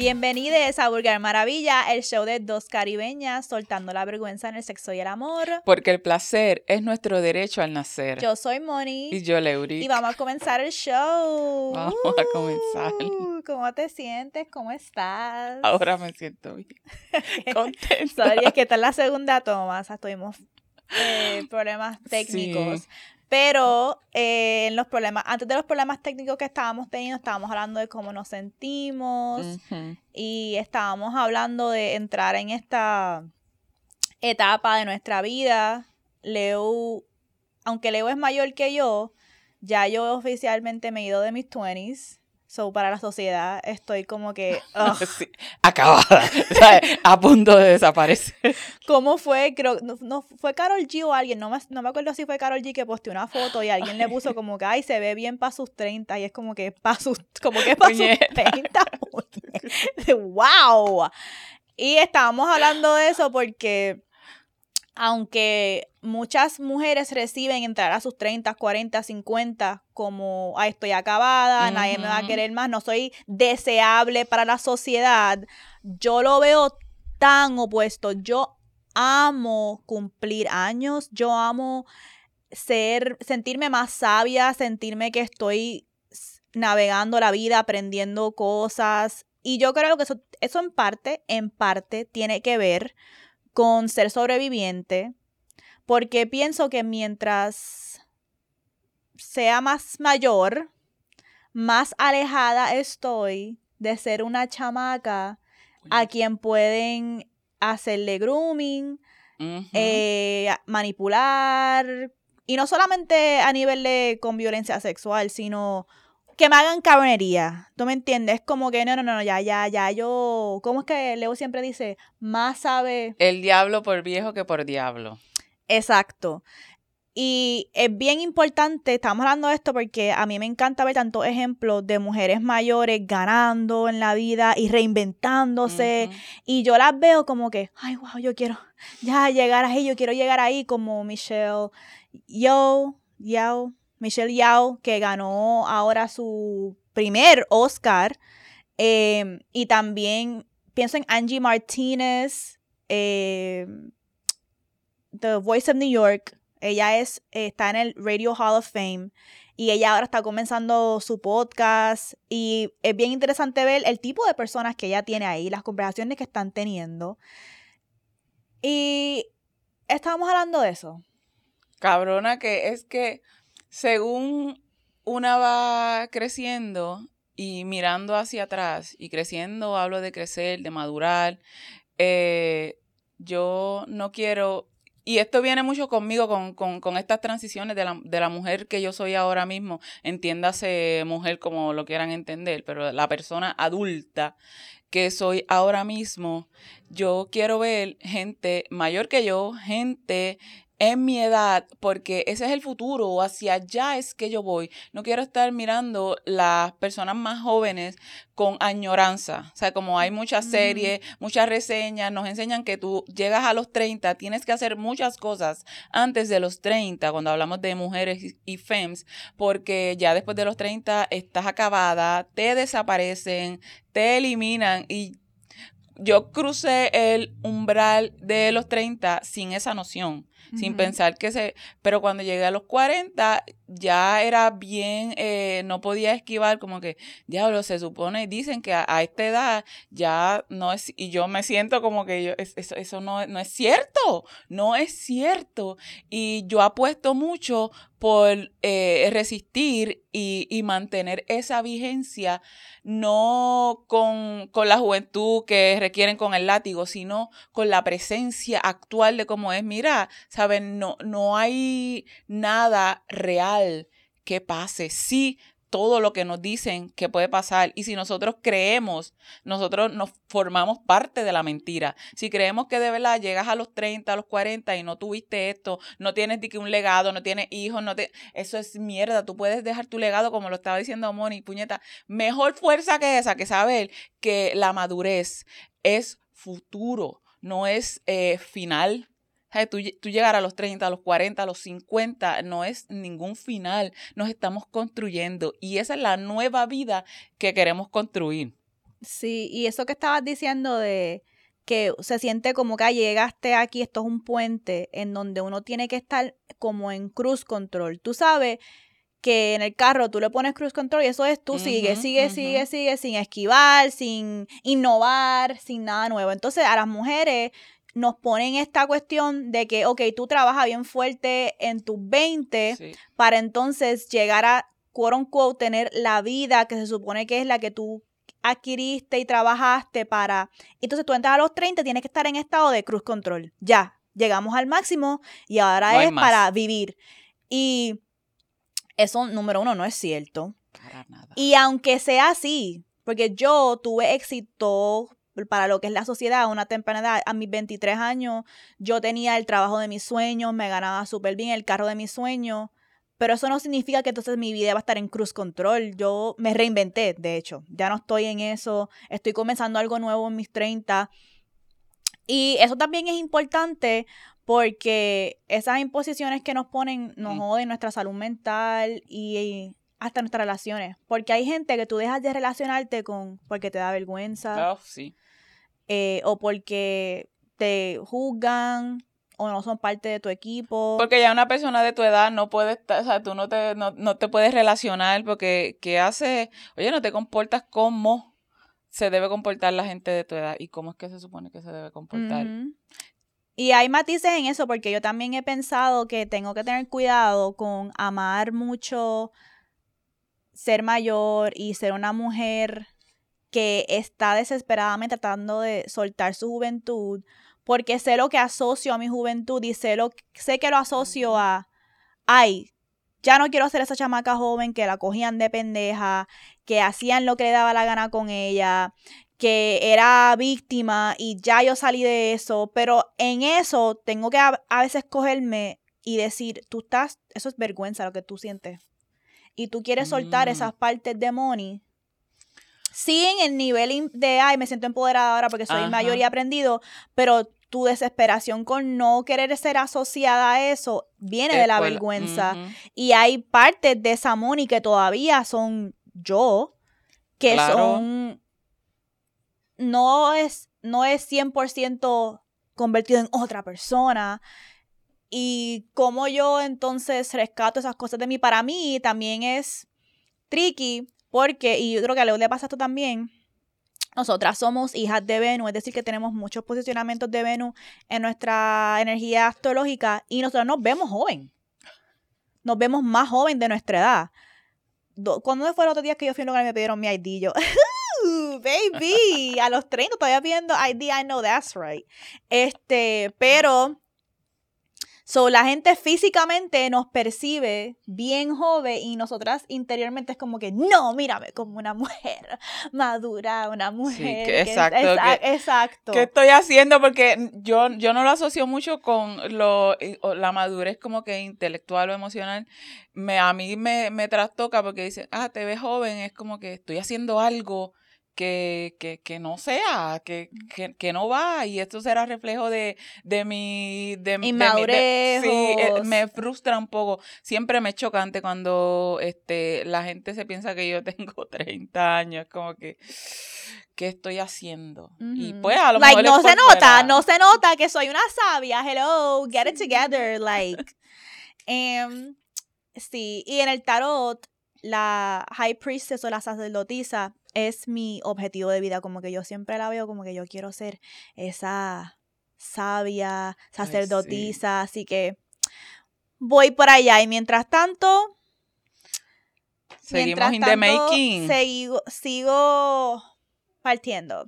Bienvenidos a Vulgar Maravilla, el show de dos caribeñas soltando la vergüenza en el sexo y el amor. Porque el placer es nuestro derecho al nacer. Yo soy Moni. Y yo, Leuri. Y vamos a comenzar el show. Vamos a comenzar. Uh, ¿Cómo te sientes? ¿Cómo estás? Ahora me siento bien. Contenta. Sorry, es que esta es la segunda toma. O sea, tuvimos eh, problemas técnicos. Sí. Pero eh, en los problemas, antes de los problemas técnicos que estábamos teniendo, estábamos hablando de cómo nos sentimos y estábamos hablando de entrar en esta etapa de nuestra vida. Leo, aunque Leo es mayor que yo, ya yo oficialmente me he ido de mis 20s. So, para la sociedad estoy como que, Sí, Acabada. A punto de desaparecer. ¿Cómo fue? Creo, no, no, fue Carol G o alguien, no me, no me acuerdo si fue Carol G que posteó una foto y alguien le puso como que, ay, se ve bien para sus 30 y es como que para sus, como que para sus Puñeta. 30. ¡Wow! Y estábamos hablando de eso porque aunque muchas mujeres reciben entrar a sus 30, 40, 50 como, ay, estoy acabada, nadie me va a querer más, no soy deseable para la sociedad, yo lo veo tan opuesto. Yo amo cumplir años, yo amo ser, sentirme más sabia, sentirme que estoy navegando la vida, aprendiendo cosas. Y yo creo que eso, eso en parte, en parte, tiene que ver con ser sobreviviente, porque pienso que mientras sea más mayor, más alejada estoy de ser una chamaca a quien pueden hacerle grooming, eh, manipular, y no solamente a nivel de con violencia sexual, sino que me hagan cabronería. ¿Tú me entiendes? Como que no, no, no, ya, ya, ya, yo, ¿cómo es que Leo siempre dice? Más sabe El diablo por viejo que por diablo. Exacto. Y es bien importante, estamos hablando de esto porque a mí me encanta ver tantos ejemplos de mujeres mayores ganando en la vida y reinventándose. Y yo las veo como que, ay, wow, yo quiero ya llegar ahí, yo quiero llegar ahí como Michelle Yao, Yao, Michelle Yao, que ganó ahora su primer Oscar. Eh, y también pienso en Angie Martinez, eh, The Voice of New York. Ella es, está en el Radio Hall of Fame y ella ahora está comenzando su podcast y es bien interesante ver el tipo de personas que ella tiene ahí, las conversaciones que están teniendo. Y estábamos hablando de eso. Cabrona, que es que según una va creciendo y mirando hacia atrás y creciendo, hablo de crecer, de madurar, eh, yo no quiero, y esto viene mucho conmigo con, con, con estas transiciones de la, de la mujer que yo soy ahora mismo, entiéndase mujer como lo quieran entender, pero la persona adulta que soy ahora mismo, yo quiero ver gente mayor que yo, gente en mi edad, porque ese es el futuro, hacia allá es que yo voy. No quiero estar mirando las personas más jóvenes con añoranza. O sea, como hay muchas Ujú. series, muchas reseñas, nos enseñan que tú llegas a los 30, tienes que hacer muchas cosas antes de los 30, cuando hablamos de mujeres y- femmes, porque ya después de los 30 estás acabada, te desaparecen, te eliminan y yo crucé el umbral de los 30 sin esa noción, sin pensar que se... Pero cuando llegué a los 40 ya era bien, eh, no podía esquivar como que, diablo, se supone, dicen que a, a esta edad ya no es... Y yo me siento como que yo, es- eso, eso no, no es cierto, no es cierto. Y yo apuesto mucho por eh, resistir y, y mantener esa vigencia no con, con la juventud que requieren con el látigo, sino con la presencia actual de cómo es. Mira, ¿saben? No, no hay nada real que pase. Sí, todo lo que nos dicen que puede pasar. Y si nosotros creemos, nosotros nos formamos parte de la mentira. Si creemos que de verdad llegas a los 30, a los 40 y no tuviste esto, no tienes que un legado, no tienes hijos, no te... eso es mierda. Tú puedes dejar tu legado, como lo estaba diciendo Moni, puñeta. Mejor fuerza que esa, que saber que la madurez es futuro, no es eh, final. Tú, lle- tú llegar a los 30, a los 40, a los 50, no es ningún final. Nos estamos construyendo y esa es la nueva vida que queremos construir. Sí, y eso que estabas diciendo de que se siente como que llegaste aquí, esto es un puente en donde uno tiene que estar como en cruise control. Tú sabes que en el carro tú le pones cruise control y eso es tú sigue, sigue, sigue, sigue, sin esquivar, sin innovar, sin nada nuevo. Entonces a las mujeres nos ponen esta cuestión de que, ok, tú trabajas bien fuerte en tus 20 para entonces llegar a, quote unquote, tener la vida que se supone que es la que tú adquiriste y trabajaste para... Entonces tú entras a los 30, tienes que estar en estado de cruz control. Ya, llegamos al máximo y ahora es para vivir. Y eso, número uno, no es cierto. Para nada. Y aunque sea así, porque yo tuve éxito para lo que es la sociedad a una temprana edad, a mis 23 años, yo tenía el trabajo de mis sueños, me ganaba súper bien el carro de mis sueños, pero eso no significa que entonces mi vida va a estar en cruz control. Yo me reinventé, de hecho. Ya no estoy en eso. Estoy comenzando algo nuevo en mis 30. Y eso también es importante porque esas imposiciones que nos ponen nos joden nuestra salud mental y hasta nuestras relaciones. Porque hay gente que tú dejas de relacionarte con porque te da vergüenza. Oh, sí. Eh, o porque te juzgan o no son parte de tu equipo. Porque ya una persona de tu edad no puede estar, o sea, tú no te, no, te puedes relacionar porque ¿qué hace? Oye, no te comportas como se debe comportar la gente de tu edad y cómo es que se supone que se debe comportar. Y hay matices en eso porque yo también he pensado que tengo que tener cuidado con amar mucho ser mayor y ser una mujer que está desesperadamente tratando de soltar su juventud porque sé lo que asocio a mi juventud y sé, lo, sé que lo asocio a, ay, ya no quiero ser esa chamaca joven que la cogían de pendeja, que hacían lo que le daba la gana con ella, que era víctima y ya yo salí de eso, pero en eso tengo que a, veces cogerme y decir, tú estás, eso es vergüenza lo que tú sientes. Y tú quieres soltar mm. esas partes de Moni. Sí, en el nivel de, ay, me siento empoderada ahora porque soy mayor y aprendido, pero tu desesperación con no querer ser asociada a eso viene de la vergüenza. Y hay partes de esa Moni que todavía son yo, que son... No es, no es 100% convertido en otra persona. Y como yo entonces rescato esas cosas de mí, para mí también es tricky, porque, y yo creo que a Leo le pasa esto también, nosotras somos hijas de Venus, es decir, que tenemos muchos posicionamientos de Venus en nuestra energía astrológica y nosotros nos vemos joven. Nos vemos más joven de nuestra edad. ¿Cuándo fue el otro día que yo fui a un lugar y me pidieron mi ID? Yo, baby, a los 30 todavía pidiendo ID, I know that's right. Este, pero So, la gente físicamente nos percibe bien joven y nosotras interiormente es como que, no, mírame como una mujer madura, una mujer. Sí, exacto. exacto. ¿Qué estoy haciendo? Porque yo, yo no lo asocio mucho con lo, la madurez como que intelectual o emocional. Me, a mí me, me trastoca porque dicen, ah, te ves joven, es como que estoy haciendo algo que, que, que no sea, que, que, que, no va. Y esto será reflejo de, de mi... De, Inmadurez. sí, eh, me frustra un poco. Siempre me es chocante cuando este, la gente se piensa que yo tengo 30 años. Como que... ¿Qué estoy haciendo? Y pues a lo like, no se nota, no se nota que soy una sabia. Hello, get it together. Like, um, sí, y en el tarot, la High Priestess o la sacerdotisa es mi objetivo de vida, como que yo siempre la veo como que yo quiero ser esa sabia, sacerdotisa, así que voy por allá y mientras tanto seguimos in the making. Sigo, sigo partiendo.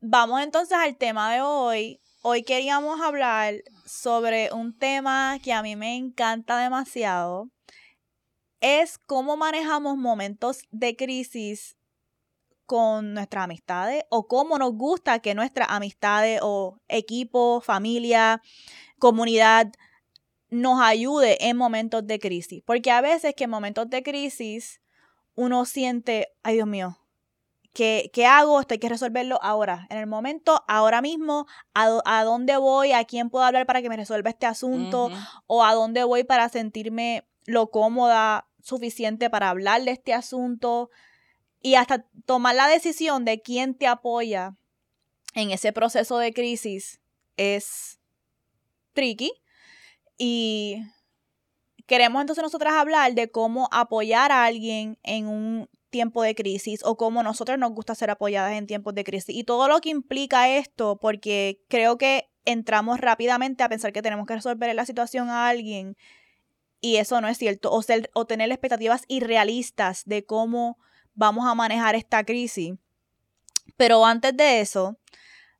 Vamos entonces al tema de hoy. Hoy queríamos hablar sobre un tema que a mí me encanta demasiado es cómo manejamos momentos de crisis con nuestras amistades o cómo nos gusta que nuestras amistades o equipo, familia, comunidad nos ayude en momentos de crisis. Porque a veces que en momentos de crisis uno siente, ay Dios mío, ¿qué, qué hago? Esto hay que resolverlo ahora, en el momento, ahora mismo, a, dónde voy, a quién puedo hablar para que me resuelva este asunto o a dónde voy para sentirme lo cómoda suficiente para hablar de este asunto. y hasta tomar la decisión de quién te apoya en ese proceso de crisis es tricky. Y queremos entonces nosotras hablar de cómo apoyar a alguien en un tiempo de crisis o cómo nosotros nos gusta ser apoyadas en tiempos de crisis y todo lo que implica esto, porque creo que entramos rápidamente a pensar que tenemos que resolver la situación a alguien y eso no es cierto, o, ser, o tener expectativas irrealistas de cómo vamos a manejar esta crisis. Pero antes de eso,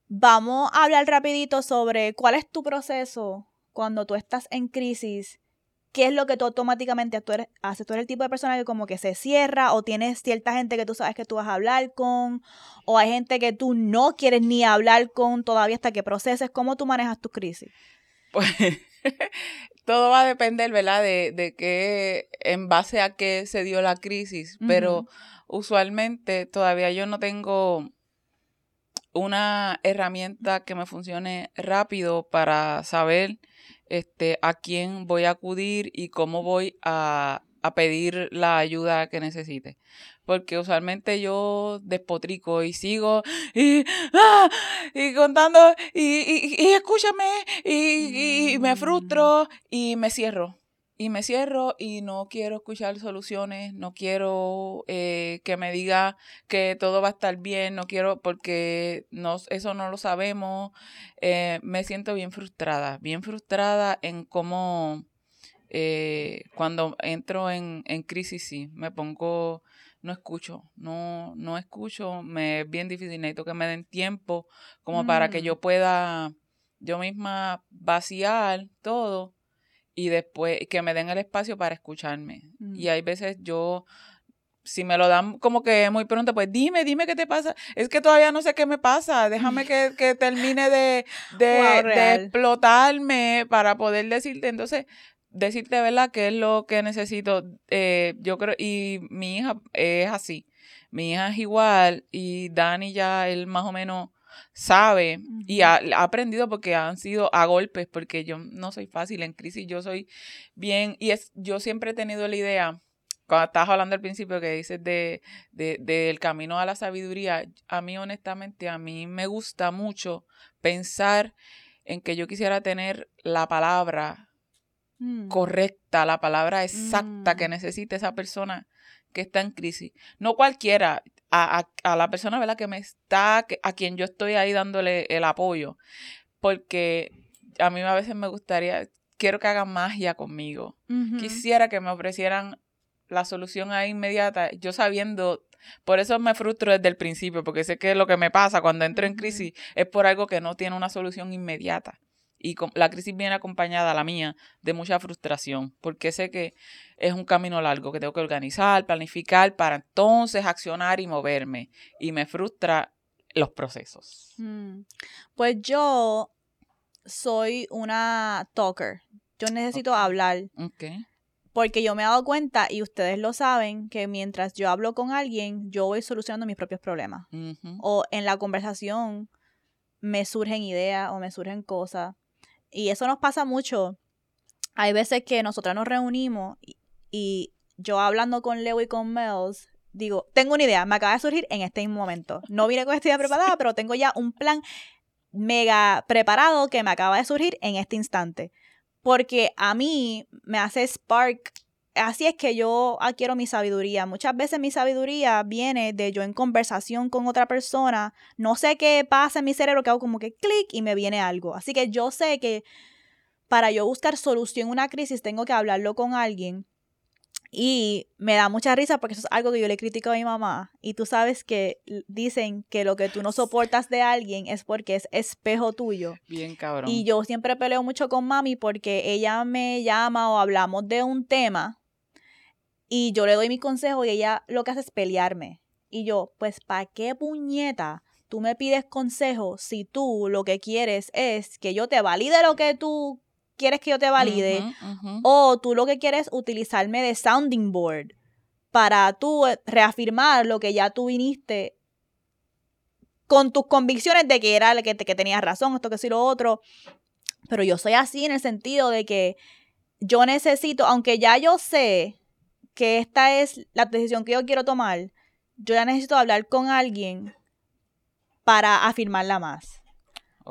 vamos a hablar rapidito sobre cuál es tu proceso cuando tú estás en crisis. ¿Qué es lo que tú automáticamente haces? ¿Tú eres el tipo de persona que como que se cierra o tienes cierta gente que tú sabes que tú vas a hablar con? ¿O hay gente que tú no quieres ni hablar con todavía hasta que proceses? ¿Cómo tú manejas tus crisis? Pues todo va a depender, ¿verdad? De, de qué, en base a qué se dio la crisis. Pero usualmente todavía yo no tengo una herramienta que me funcione rápido para saber este, a quién voy a acudir y cómo voy a, pedir la ayuda que necesite. Porque usualmente yo despotrico y sigo y, ¡ah! y contando y, y, escúchame y, me frustro y me cierro y me cierro y no quiero escuchar soluciones, no quiero eh, que me diga que todo va a estar bien, no quiero porque no, eso no lo sabemos. Eh, me siento bien frustrada, bien frustrada en cómo eh, cuando entro en, en crisis, sí, me pongo, no escucho, no, no escucho, me es bien difícil, necesito que me den tiempo como para que mm. yo pueda yo misma vaciar todo y después que me den el espacio para escucharme. Y hay veces yo, si me lo dan como que muy pronto, pues dime, dime qué te pasa. Es que todavía no sé qué me pasa. Déjame que, que termine de, de, explotarme para poder decirte. Entonces, decirte, ¿verdad?, qué es lo que necesito. Eh, yo creo, y mi hija es así. Mi hija es igual y Dani ya, él más o menos sabe y ha, aprendido porque han sido a golpes, porque yo no soy fácil en crisis, yo soy bien, y es, yo siempre he tenido la idea, cuando estabas hablando al principio que dices de, de, del camino a la sabiduría, a mí honestamente, a mí me gusta mucho pensar en que yo quisiera tener la palabra mm. correcta, la palabra exacta que mm. necesite esa persona que está en crisis. No cualquiera a, a, la persona ¿verdad? que me está, a quien yo estoy ahí dándole el apoyo. Porque a mí a veces me gustaría, quiero que hagan magia conmigo. Quisiera que me ofrecieran la solución ahí inmediata, yo sabiendo, por eso me frustro desde el principio, porque sé que lo que me pasa cuando entro en crisis es por algo que no tiene una solución inmediata y la crisis viene acompañada, la mía, de mucha frustración, porque sé que es un camino largo que tengo que organizar, planificar para entonces accionar y moverme. Y me frustra los procesos. Mm. Pues yo soy una talker. Yo necesito hablar. Porque yo me he dado cuenta, y ustedes lo saben, que mientras yo hablo con alguien, yo voy solucionando mis propios problemas. O en la conversación me surgen ideas o me surgen cosas. Y eso nos pasa mucho. Hay veces que nosotras nos reunimos y, yo hablando con Leo y con Mels, digo, tengo una idea, me acaba de surgir en este mismo momento. No vine con esta idea preparada, pero tengo ya un plan mega preparado que me acaba de surgir en este instante. Porque a mí me hace spark. Así es que yo adquiero mi sabiduría. Muchas veces mi sabiduría viene de yo en conversación con otra persona. No sé qué pasa en mi cerebro que hago como que clic y me viene algo. Así que yo sé que para yo buscar solución a una crisis tengo que hablarlo con alguien. Y me da mucha risa porque eso es algo que yo le critico a mi mamá. Y tú sabes que dicen que lo que tú no soportas de alguien es porque es espejo tuyo. Bien cabrón. Y yo siempre peleo mucho con mami porque ella me llama o hablamos de un tema y yo le doy mi consejo y ella lo que hace es pelearme. Y yo, pues, ¿para qué puñeta tú me pides consejo si tú lo que quieres es que yo te valide lo que tú quieres que yo te valide o tú lo que quieres es utilizarme de sounding board para tú eh, reafirmar lo que ya tú viniste con tus convicciones de que era que, que tenías razón, esto que sí lo otro. Pero yo soy así en el sentido de que yo necesito, aunque ya yo sé que esta es la decisión que yo quiero tomar, yo ya necesito hablar con alguien para afirmarla más.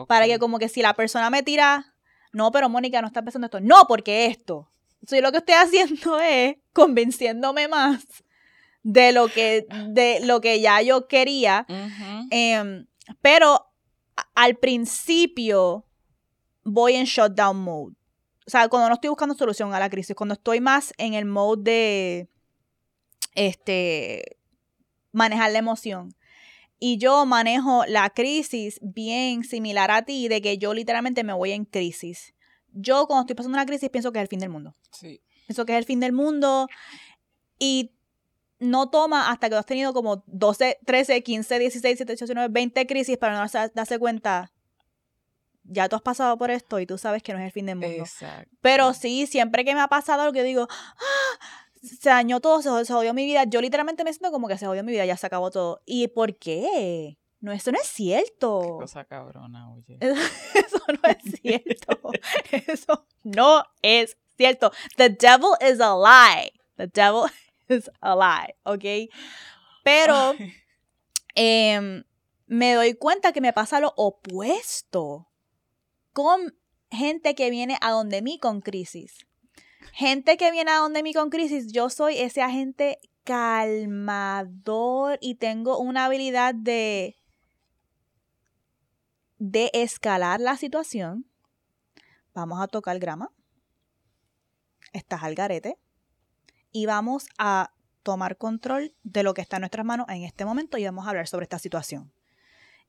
Para que como que si la persona me tira, no, pero Mónica no está pensando esto, no, porque esto. Entonces yo lo que estoy haciendo es convenciéndome más de lo que, de lo que ya yo quería. Em, pero al principio voy en shutdown mode. O sea, cuando no estoy buscando solución a la crisis, cuando estoy más en el mode de este manejar la emoción. Y yo manejo la crisis bien similar a ti, de que yo literalmente me voy en crisis. Yo cuando estoy pasando una crisis pienso que es el fin del mundo. Sí. Pienso que es el fin del mundo. Y no toma hasta que has tenido como 12, 13, 15, 16, 17, 18, 19, 20 crisis para no darse, darse cuenta. Ya tú has pasado por esto y tú sabes que no es el fin del mundo. Exacto. Pero sí, siempre que me ha pasado algo que digo, "Ah, se dañó todo, se, se jodió mi vida. Yo literalmente me siento como que se jodió mi vida, ya se acabó todo. ¿Y por qué? No, eso no es Qué cierto. cosa cabrona, oye. Eso no es cierto. Eso no es cierto. The devil is a lie. The devil is a lie, ¿ok? Pero em, me doy cuenta que me pasa lo opuesto con gente que viene a donde mí con crisis. Gente que viene a donde mí con crisis, yo soy ese agente calmador y tengo una habilidad de de escalar la situación. Vamos a tocar grama. Estás al garete. Y vamos a tomar control de lo que está en nuestras manos en este momento y vamos a hablar sobre esta situación.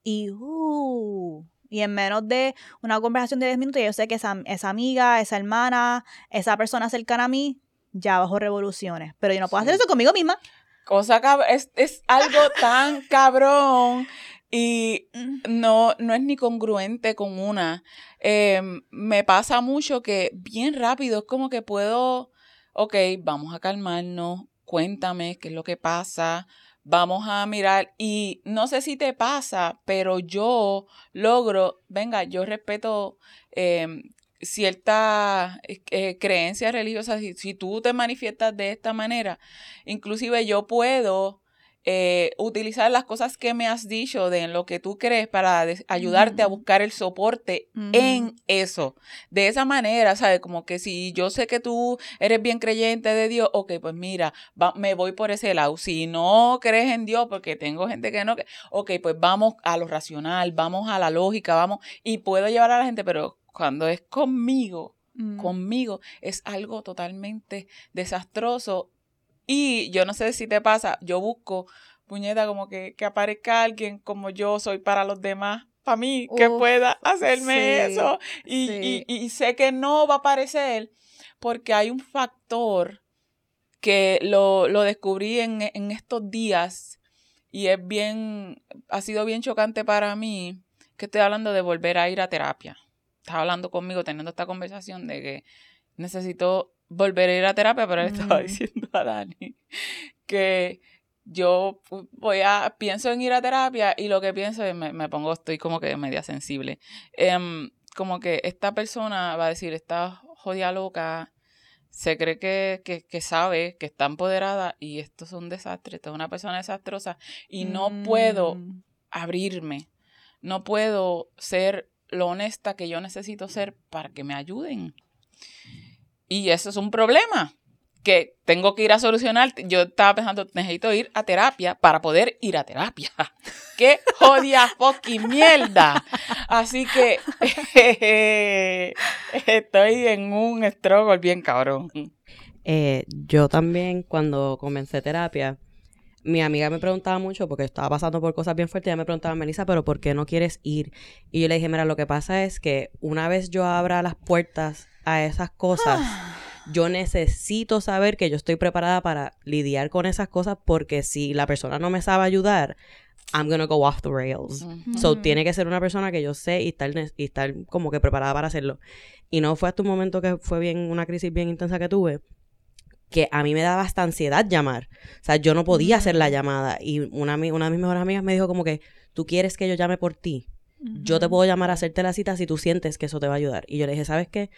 Y, uh, y en menos de una conversación de 10 minutos, yo sé que esa, esa amiga, esa hermana, esa persona cercana a mí, ya bajo revoluciones. Pero yo no puedo hacer eso conmigo misma. Cosa es, es algo tan cabrón y no, no es ni congruente con una. Em, me pasa mucho que bien rápido es como que puedo, ok, vamos a calmarnos, cuéntame qué es lo que pasa, vamos a mirar y no sé si te pasa, pero yo logro, venga, yo respeto em, ciertas eh, creencias religiosas, si, si tú te manifiestas de esta manera, inclusive yo puedo eh, utilizar las cosas que me has dicho de en lo que tú crees para ayudarte a buscar el soporte en eso. De esa manera, ¿sabes? Como que si yo sé que tú eres bien creyente de Dios, ok, pues mira, va- me voy por ese lado. Si no crees en Dios, porque tengo gente que no, que- ok, pues vamos a lo racional, vamos a la lógica, vamos, y puedo llevar a la gente, pero cuando es conmigo, Mm. conmigo es algo totalmente desastroso. Y yo no sé si te pasa, yo busco, puñeta, como que, que aparezca alguien como yo soy para los demás, para mí, que pueda hacerme sí, eso. Y, sí. y, y sé que no va a aparecer porque hay un factor que lo, lo descubrí en, en estos días y es bien, ha sido bien chocante para mí, que estoy hablando de volver a ir a terapia. Estaba hablando conmigo, teniendo esta conversación de que necesito volver a ir a terapia, pero le estaba diciendo a Dani que yo voy a, pienso en ir a terapia y lo que pienso es, me, me pongo, estoy como que media sensible. Em, como que esta persona va a decir, esta jodida loca, se cree que, que, que sabe, que está empoderada y esto es un desastre, esto es una persona desastrosa y no puedo Mm. abrirme, no puedo ser lo honesta que yo necesito ser para que me ayuden. Y eso es un problema que tengo que ir a solucionar. Yo estaba pensando, necesito ir a terapia para poder ir a terapia. ¡Qué jodida fucking mierda! Así que estoy en un struggle bien cabrón. Eh, yo también, cuando comencé terapia, mi amiga me preguntaba mucho, porque estaba pasando por cosas bien fuertes, ella me preguntaba, Melissa, ¿pero por qué no quieres ir? Y yo le dije, mira, lo que pasa es que una vez yo abra las puertas a esas cosas, yo necesito saber que yo estoy preparada para lidiar con esas cosas, porque si la persona no me sabe ayudar, I'm gonna go off the rails. So, tiene que ser una persona que yo sé y estar, y estar como que preparada para hacerlo. Y no fue hasta un momento que fue bien, una crisis bien intensa que tuve, que a mí me daba hasta ansiedad llamar. O sea, yo no podía hacer la llamada. Y una, una de mis mejores amigas me dijo como que, tú quieres que yo llame por ti. Yo te puedo llamar a hacerte la cita si tú sientes que eso te va a ayudar. Y yo le dije, ¿sabes qué?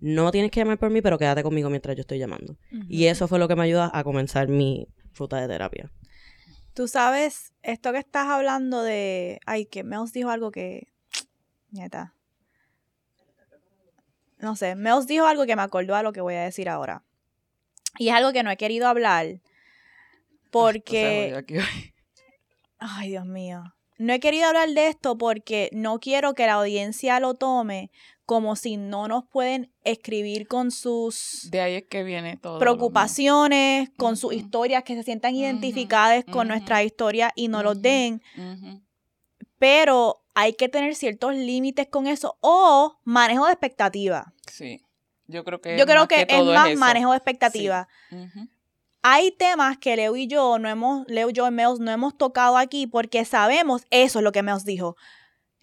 No tienes que llamar por mí, pero quédate conmigo mientras yo estoy llamando. Y eso fue lo que me ayudó a comenzar mi ruta de terapia. Tú sabes, esto que estás hablando de. Ay, que Mels dijo algo que. Neta. No sé, Mels dijo algo que me acordó a lo que voy a decir ahora. Y es algo que no he querido hablar. Porque. Ay, Dios mío. No he querido hablar de esto porque no quiero que la audiencia lo tome como si no nos pueden escribir con sus de ahí es que viene todo preocupaciones, con sus historias, que se sientan identificadas con nuestra historia y no los den. Pero hay que tener ciertos límites con eso o manejo de expectativa. Sí. Yo creo que Yo creo que, es más manejo de expectativa. Hay temas que Leo y yo no hemos, Leo y yo y Meos no hemos tocado aquí porque sabemos, eso es lo que Meos dijo,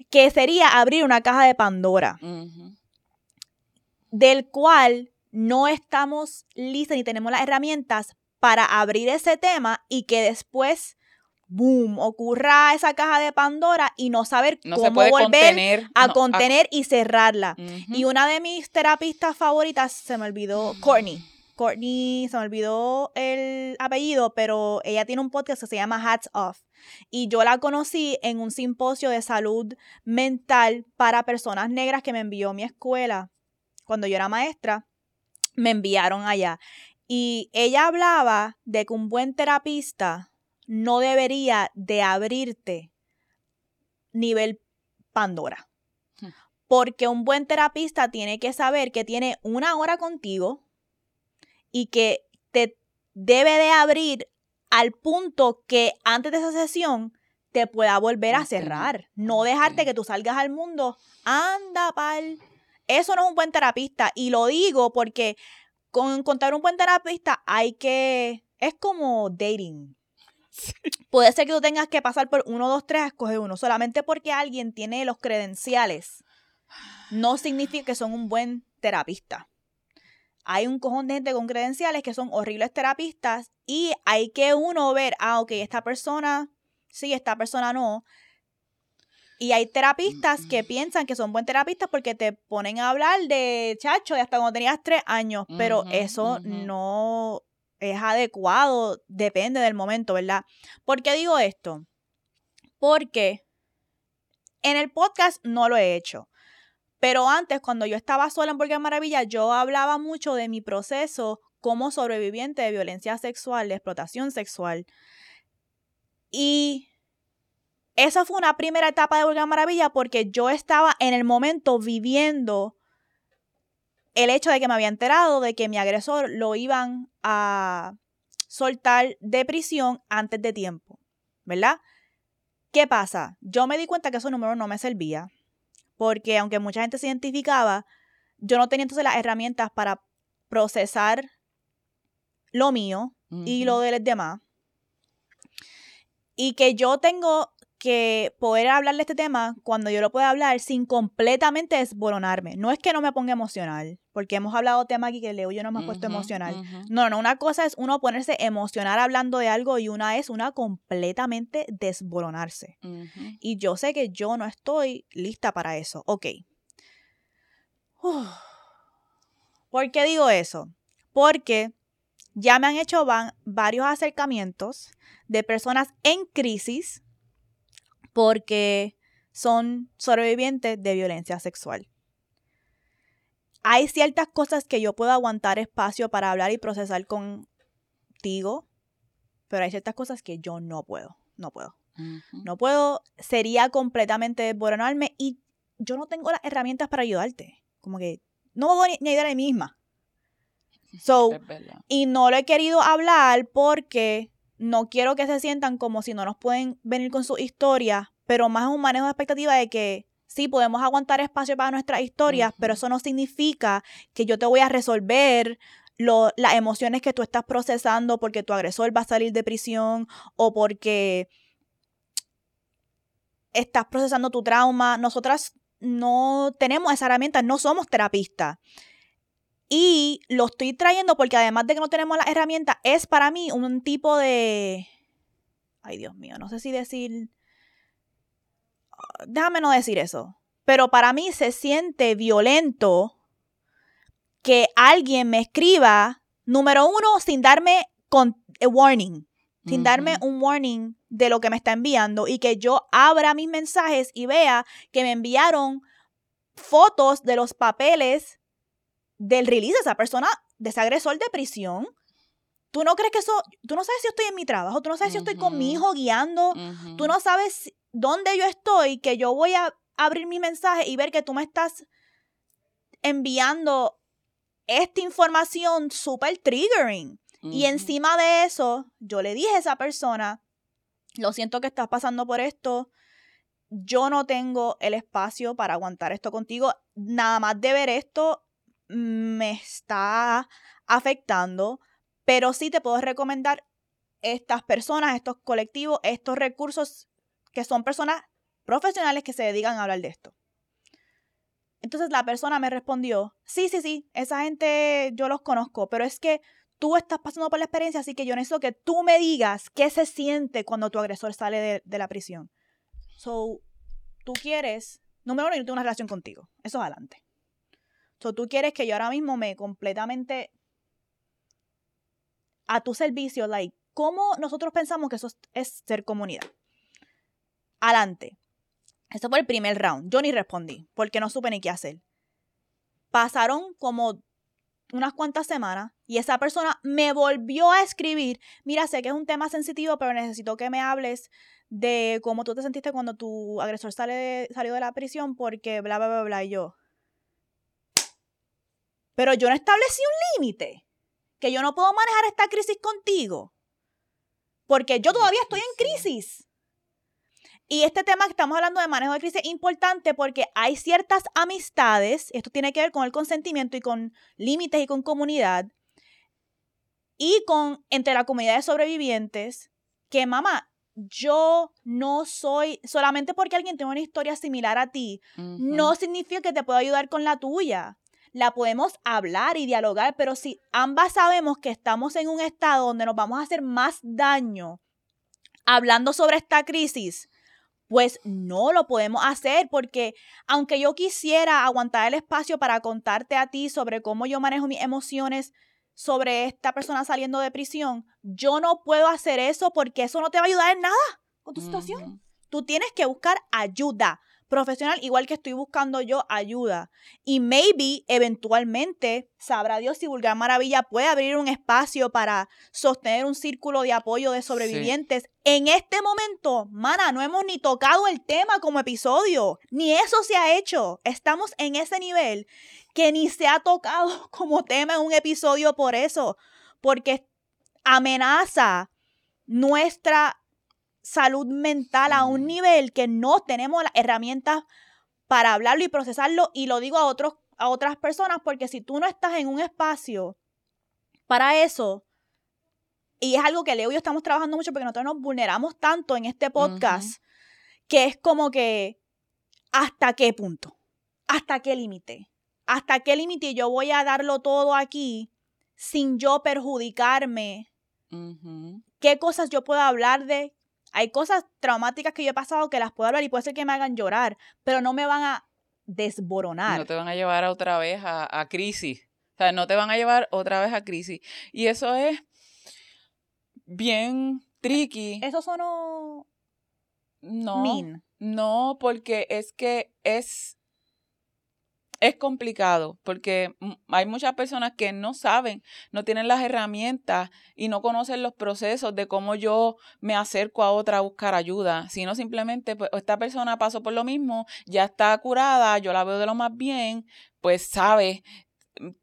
que sería abrir una caja de Pandora, del cual no estamos listos ni tenemos las herramientas para abrir ese tema y que después, boom, ocurra esa caja de Pandora y no saber cómo volver a contener y cerrarla. Y una de mis terapistas favoritas, se me olvidó, Courtney. Courtney, se me olvidó el apellido, pero ella tiene un podcast que se llama Hats Off. Y yo la conocí en un simposio de salud mental para personas negras que me envió mi escuela cuando yo era maestra. Me enviaron allá. Y ella hablaba de que un buen terapista no debería de abrirte nivel Pandora. Hmm. Porque un buen terapista tiene que saber que tiene una hora contigo, y que te debe de abrir al punto que antes de esa sesión te pueda volver a cerrar. No dejarte que tú salgas al mundo. Anda, pal. Eso no es un buen terapista. Y lo digo porque con encontrar un buen terapista hay que. Es como dating. Puede ser que tú tengas que pasar por uno, dos, tres a escoger uno. Solamente porque alguien tiene los credenciales, no significa que son un buen terapista hay un cojón de gente con credenciales que son horribles terapistas y hay que uno ver, ah, ok, esta persona, sí, esta persona no. Y hay terapistas que piensan que son buen terapistas porque te ponen a hablar de chacho de hasta cuando tenías tres años, pero eso no es adecuado, depende del momento, ¿verdad? ¿Por qué digo esto? Porque en el podcast no lo he hecho. Pero antes, cuando yo estaba sola en Porque Maravilla, yo hablaba mucho de mi proceso como sobreviviente de violencia sexual, de explotación sexual. Y esa fue una primera etapa de Porque Maravilla porque yo estaba en el momento viviendo el hecho de que me había enterado de que mi agresor lo iban a soltar de prisión antes de tiempo, ¿verdad? ¿Qué pasa? Yo me di cuenta que ese número no me servía porque aunque mucha gente se identificaba, yo no tenía entonces las herramientas para procesar lo mío y lo de los demás. Y que yo tengo que poder hablar de este tema cuando yo lo pueda hablar sin completamente desboronarme. No es que no me ponga emocional, porque hemos hablado de temas aquí que Leo yo no me he puesto emocional. No, no, una cosa es uno ponerse emocional hablando de algo y una es una completamente desboronarse. Y yo sé que yo no estoy lista para eso. Ok. ¿Por qué digo eso? Porque ya me han hecho varios acercamientos de personas en crisis porque son sobrevivientes de violencia sexual. Hay ciertas cosas que yo puedo aguantar espacio para hablar y procesar contigo, pero hay ciertas cosas que yo no puedo, no puedo. No puedo, sería completamente desboronarme y yo no tengo las herramientas para ayudarte. Como que no me voy ni ayudar a mí misma. So, y no lo he querido hablar porque no quiero que se sientan como si no nos pueden venir con su historia, pero más un manejo de expectativa de que sí, podemos aguantar espacio para nuestras historias, pero eso no significa que yo te voy a resolver las emociones que tú estás procesando porque tu agresor va a salir de prisión o porque estás procesando tu trauma. Nosotras no tenemos esa herramienta, no somos terapistas. Y lo estoy trayendo porque además de que no tenemos la herramienta, es para mí un tipo de... Ay, Dios mío, no sé si decir... Déjame no decir eso. Pero para mí se siente violento que alguien me escriba, número uno, sin darme con, warning. sin darme un warning de lo que me está enviando y que yo abra mis mensajes y vea que me enviaron fotos de los papeles del release de esa persona, de ese agresor de prisión. Tú no crees que eso, tú no sabes si yo estoy en mi trabajo, tú no sabes si estoy con mi hijo guiando, tú no sabes dónde yo estoy, que yo voy a abrir mi mensaje y ver que tú me estás enviando esta información súper triggering. Y encima de eso, yo le dije a esa persona, lo siento que estás pasando por esto, yo no tengo el espacio para aguantar esto contigo, nada más de ver esto me está afectando, pero sí te puedo recomendar estas personas, estos colectivos, estos recursos que son personas profesionales que se dedican a hablar de esto. Entonces la persona me respondió, sí, sí, sí, esa gente yo los conozco, pero es que tú estás pasando por la experiencia, así que yo necesito que tú me digas qué se siente cuando tu agresor sale de, la prisión. So, tú quieres, número uno, no tengo una relación contigo, eso es adelante. So, tú quieres que yo ahora mismo me completamente a tu servicio, like, ¿cómo nosotros pensamos que eso es- ser comunidad? Adelante. Eso fue el primer round. Yo ni respondí, porque no supe ni qué hacer. Pasaron como unas cuantas semanas y esa persona me volvió a escribir, mira, sé que es un tema sensitivo, pero necesito que me hables de cómo tú te sentiste cuando tu agresor sale salió de la prisión porque bla, bla, bla, bla, y yo. Pero yo no establecí un límite, que yo no puedo manejar esta crisis contigo, porque yo todavía estoy en crisis. Y este tema que estamos hablando de manejo de crisis es importante porque hay ciertas amistades, esto tiene que ver con el consentimiento y con límites y con comunidad, y con entre la comunidad de sobrevivientes, que mamá, yo no soy, solamente porque alguien tiene una historia similar a ti, no significa que te puedo ayudar con la tuya. La podemos hablar y dialogar, pero si ambas sabemos que estamos en un estado donde nos vamos a hacer más daño hablando sobre esta crisis, pues no lo podemos hacer porque aunque yo quisiera aguantar el espacio para contarte a ti sobre cómo yo manejo mis emociones sobre esta persona saliendo de prisión, yo no puedo hacer eso porque eso no te va a ayudar en nada con tu situación. Tú tienes que buscar ayuda profesional, igual que estoy buscando yo ayuda. Y maybe, eventualmente, sabrá Dios si Vulgar Maravilla puede abrir un espacio para sostener un círculo de apoyo de sobrevivientes. En este momento, mana, no hemos ni tocado el tema como episodio, ni eso se ha hecho. Estamos en ese nivel que ni se ha tocado como tema en un episodio por eso, porque amenaza nuestra salud mental a un nivel que no tenemos las herramientas para hablarlo y procesarlo y lo digo a otros a otras personas porque si tú no estás en un espacio para eso y es algo que Leo y yo estamos trabajando mucho porque nosotros nos vulneramos tanto en este podcast que es como que hasta qué punto, hasta qué límite, hasta qué límite yo voy a darlo todo aquí sin yo perjudicarme qué cosas yo puedo hablar de. Hay cosas traumáticas que yo he pasado que las puedo hablar y puede ser que me hagan llorar, pero no me van a desboronar. No te van a llevar otra vez a, a crisis. O sea, no te van a llevar otra vez a crisis. Y eso es bien tricky. Eso sonó no, mean. no, porque es que es es complicado porque hay muchas personas que no saben, no tienen las herramientas y no conocen los procesos de cómo yo me acerco a otra a buscar ayuda, sino simplemente pues esta persona pasó por lo mismo, ya está curada, yo la veo de lo más bien, pues sabe,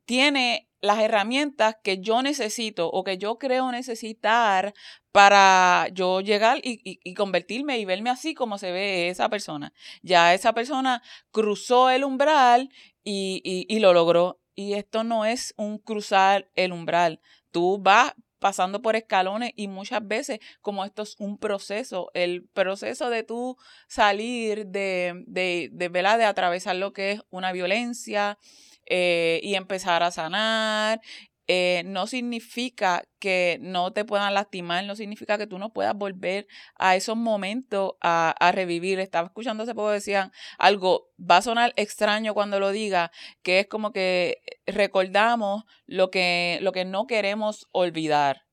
tiene las herramientas que yo necesito o que yo creo necesitar para yo llegar y, y- y convertirme y verme así como se ve esa persona. Ya esa persona cruzó el umbral y, y- lo logró. Y esto no es un cruzar el umbral. Tú vas pasando por escalones y muchas veces como esto es un proceso, el proceso de tú salir de, de, de, de atravesar lo que es una violencia eh, y empezar a sanar eh, no significa que no te puedan lastimar, no significa que tú no puedas volver a esos momentos a, revivir. Estaba escuchando hace poco, decían algo, va a sonar extraño cuando lo diga, que es como que recordamos lo que, lo que no queremos olvidar.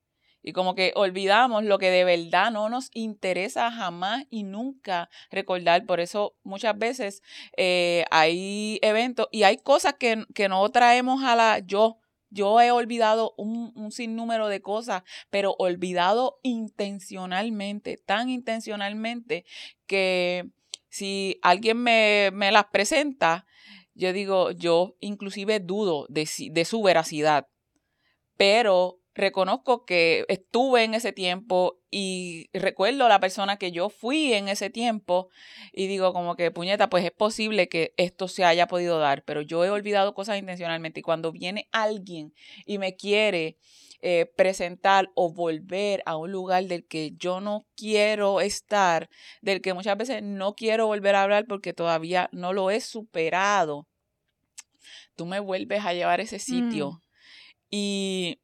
Y como que olvidamos lo que de verdad no nos interesa jamás y nunca recordar. Por eso muchas veces eh, hay eventos y hay cosas que, que no traemos a la yo. Yo he olvidado un, sinnúmero de cosas, pero olvidado intencionalmente, tan intencionalmente que si alguien me, me las presenta, yo digo, yo inclusive dudo de, de su veracidad, pero reconozco que estuve en ese tiempo y recuerdo a la persona que yo fui en ese tiempo y digo como que puñeta, pues es posible que esto se haya podido dar, pero yo he olvidado cosas intencionalmente y cuando viene alguien y me quiere eh, presentar o volver a un lugar del que yo no quiero estar, del que muchas veces no quiero volver a hablar porque todavía no lo he superado, tú me vuelves a llevar a ese sitio. Mm. Y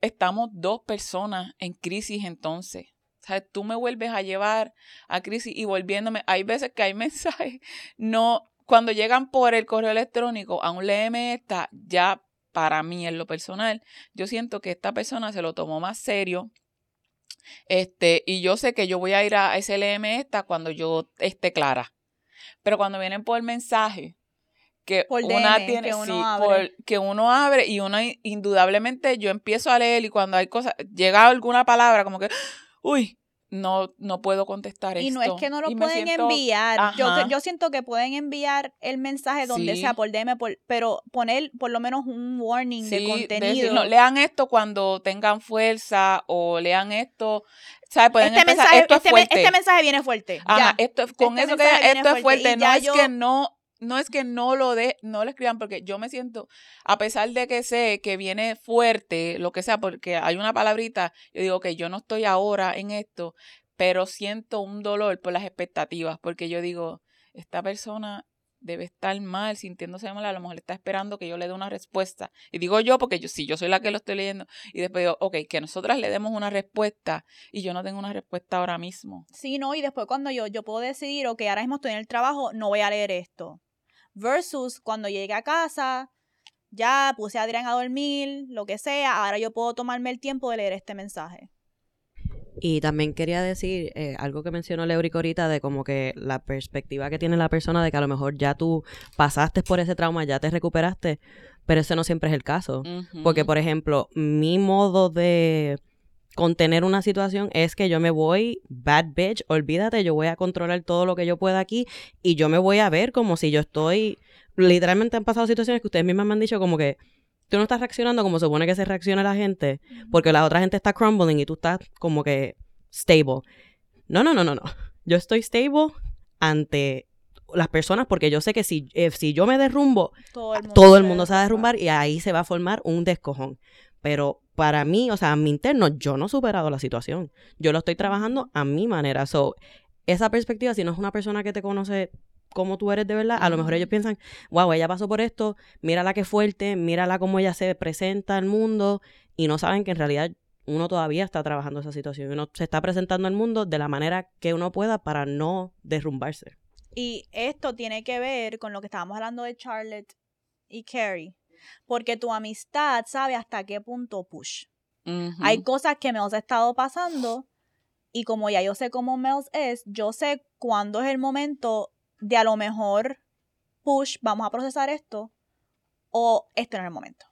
estamos dos personas en crisis entonces. O sea, tú me vuelves a llevar a crisis y volviéndome. Hay veces que hay mensajes, no, cuando llegan por el correo electrónico, aún léeme esta, ya para mí en lo personal, yo siento que esta persona se lo tomó más serio. Este, y yo sé que yo voy a ir a ese léeme esta cuando yo esté clara. Pero cuando vienen por mensaje, que una tiene, que uno, abre. que uno abre y uno indudablemente yo empiezo a leer y cuando hay cosas, llega alguna palabra como que, uy, no, no puedo contestar esto. Y no es que no lo pueden enviar. Yo, yo siento que pueden enviar el mensaje donde sea por DM, pero poner por lo menos un warning de contenido. no, lean esto cuando tengan fuerza o lean esto. ¿sabes? Pueden este, mensaje, esto es este fuerte. este mensaje viene fuerte. Ajá, esto, con este eso que esto es fuerte. No es que no no es que no lo de, no lo escriban porque yo me siento, a pesar de que sé que viene fuerte, lo que sea, porque hay una palabrita, yo digo que yo no estoy ahora en esto, pero siento un dolor por las expectativas, porque yo digo, esta persona debe estar mal, sintiéndose mal, a lo mejor está esperando que yo le dé una respuesta. Y digo yo, porque yo sí, yo soy la que lo estoy leyendo. Y después digo, ok, que nosotras le demos una respuesta y yo no tengo una respuesta ahora mismo. Sí, no, y después cuando yo, yo puedo decidir, ok, ahora mismo estoy en el trabajo, no voy a leer esto. Versus cuando llegue a casa, ya puse a Adrián a dormir, lo que sea, ahora yo puedo tomarme el tiempo de leer este mensaje. Y también quería decir eh, algo que mencionó Leurico ahorita de como que la perspectiva que tiene la persona de que a lo mejor ya tú pasaste por ese trauma, ya te recuperaste, pero ese no siempre es el caso. Porque, por ejemplo, mi modo de contener una situación es que yo me voy, bad bitch, olvídate, yo voy a controlar todo lo que yo pueda aquí y yo me voy a ver como si yo estoy, literalmente han pasado situaciones que ustedes mismas me han dicho como que tú no estás reaccionando como se supone que se reacciona la gente, porque la otra gente está crumbling y tú estás como que stable. No, no, no, no, no. Yo estoy stable ante las personas porque yo sé que si, eh, si yo me derrumbo, todo el mundo, todo el mundo se va a derrumbar y ahí se va a formar un descojón. Pero para mí, o sea, a mi interno, yo no he superado la situación. Yo lo estoy trabajando a mi manera. So, esa perspectiva, si no es una persona que te conoce como tú eres de verdad, a lo mejor ellos piensan, wow, ella pasó por esto, mírala qué fuerte, mírala cómo ella se presenta al mundo, y no saben que en realidad uno todavía está trabajando esa situación, uno se está presentando al mundo de la manera que uno pueda para no derrumbarse. Y esto tiene que ver con lo que estábamos hablando de Charlotte y Carrie porque tu amistad sabe hasta qué punto push. Hay cosas que me ha estado pasando y como ya yo sé cómo Mels es, yo sé cuándo es el momento de a lo mejor push, vamos a procesar esto o esto no es el momento.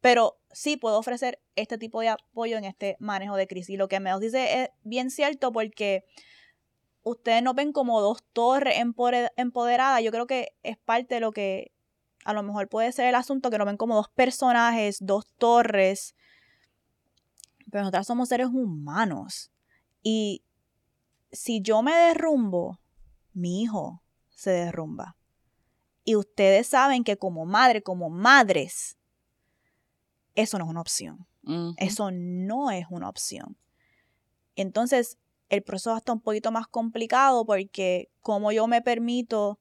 Pero sí puedo ofrecer este tipo de apoyo en este manejo de crisis. Lo que Mels dice es bien cierto porque ustedes no ven como dos torres empoderadas. Yo creo que es parte de lo que a lo mejor puede ser el asunto que lo ven como dos personajes, dos torres, pero nosotras somos seres humanos. Y si yo me derrumbo, mi hijo se derrumba. Y ustedes saben que como madre, como madres, eso no es una opción. Eso no es una opción. Entonces, el proceso es hasta un poquito más complicado porque como yo me permito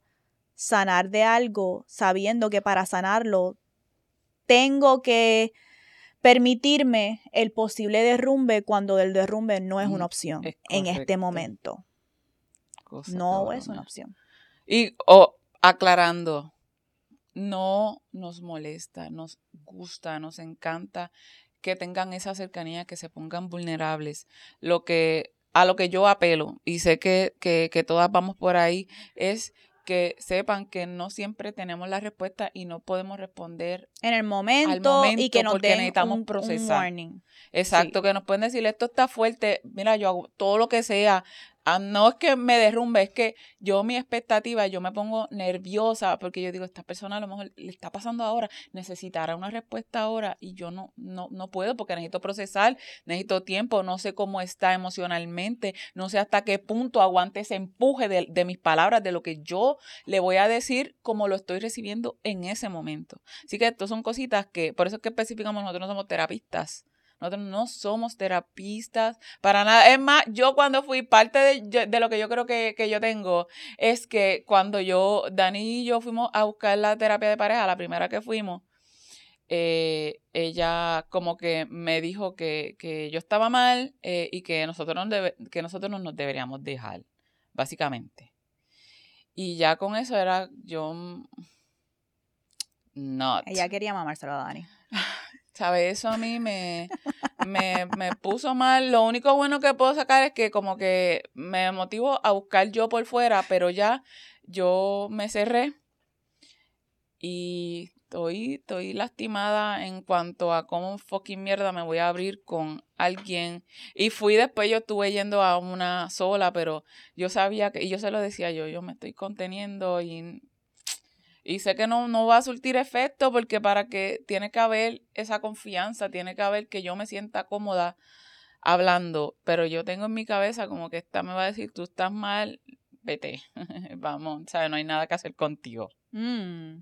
sanar de algo sabiendo que para sanarlo tengo que permitirme el posible derrumbe cuando el derrumbe no es una opción en este momento. no es una opción. Y oh, aclarando, no nos molesta, nos gusta, nos encanta que tengan esa cercanía, que se pongan vulnerables. Lo que, a lo que yo apelo, y sé que, que, que todas vamos por ahí, es que sepan que no siempre tenemos la respuesta y no podemos responder en el momento, y que nos porque den necesitamos un, un procesar. warning. Exacto, que nos pueden decir, esto está fuerte, mira, yo hago todo lo que sea. Ah, no es que me derrumbe, es que yo mi expectativa, yo me pongo nerviosa porque yo digo, esta persona a lo mejor le está pasando ahora, necesitará una respuesta ahora y yo no, no, no puedo porque necesito procesar, necesito tiempo, no sé cómo está emocionalmente, no sé hasta qué punto aguante ese empuje de, de mis palabras, de lo que yo le voy a decir como lo estoy recibiendo en ese momento. Así que estas son cositas que, por eso es que especificamos, nosotros no somos terapistas. Nosotros no somos terapistas para nada. Es más, yo cuando fui, parte de, de lo que yo creo que, que yo tengo es que cuando yo, Dani y yo fuimos a buscar la terapia de pareja, la primera que fuimos, eh, ella como que me dijo que, que yo estaba mal eh, y que nosotros, nos debe- que nosotros no nos deberíamos dejar, básicamente. Y ya con eso era yo... Not. Ella quería mamárselo a Dani. ¿Sabes? Eso a mí me, me, me puso mal. Lo único bueno que puedo sacar es que como que me motivo a buscar yo por fuera, pero ya yo me cerré y estoy, estoy lastimada en cuanto a cómo fucking mierda me voy a abrir con alguien. Y fui después, yo estuve yendo a una sola, pero yo sabía que, y yo se lo decía yo, yo me estoy conteniendo y y sé que no, no va a surtir efecto porque para que tiene que haber esa confianza, tiene que haber que yo me sienta cómoda hablando, pero yo tengo en mi cabeza como que esta me va a decir, tú estás mal, vete, vamos, ¿sabes? No hay nada que hacer contigo. Mm.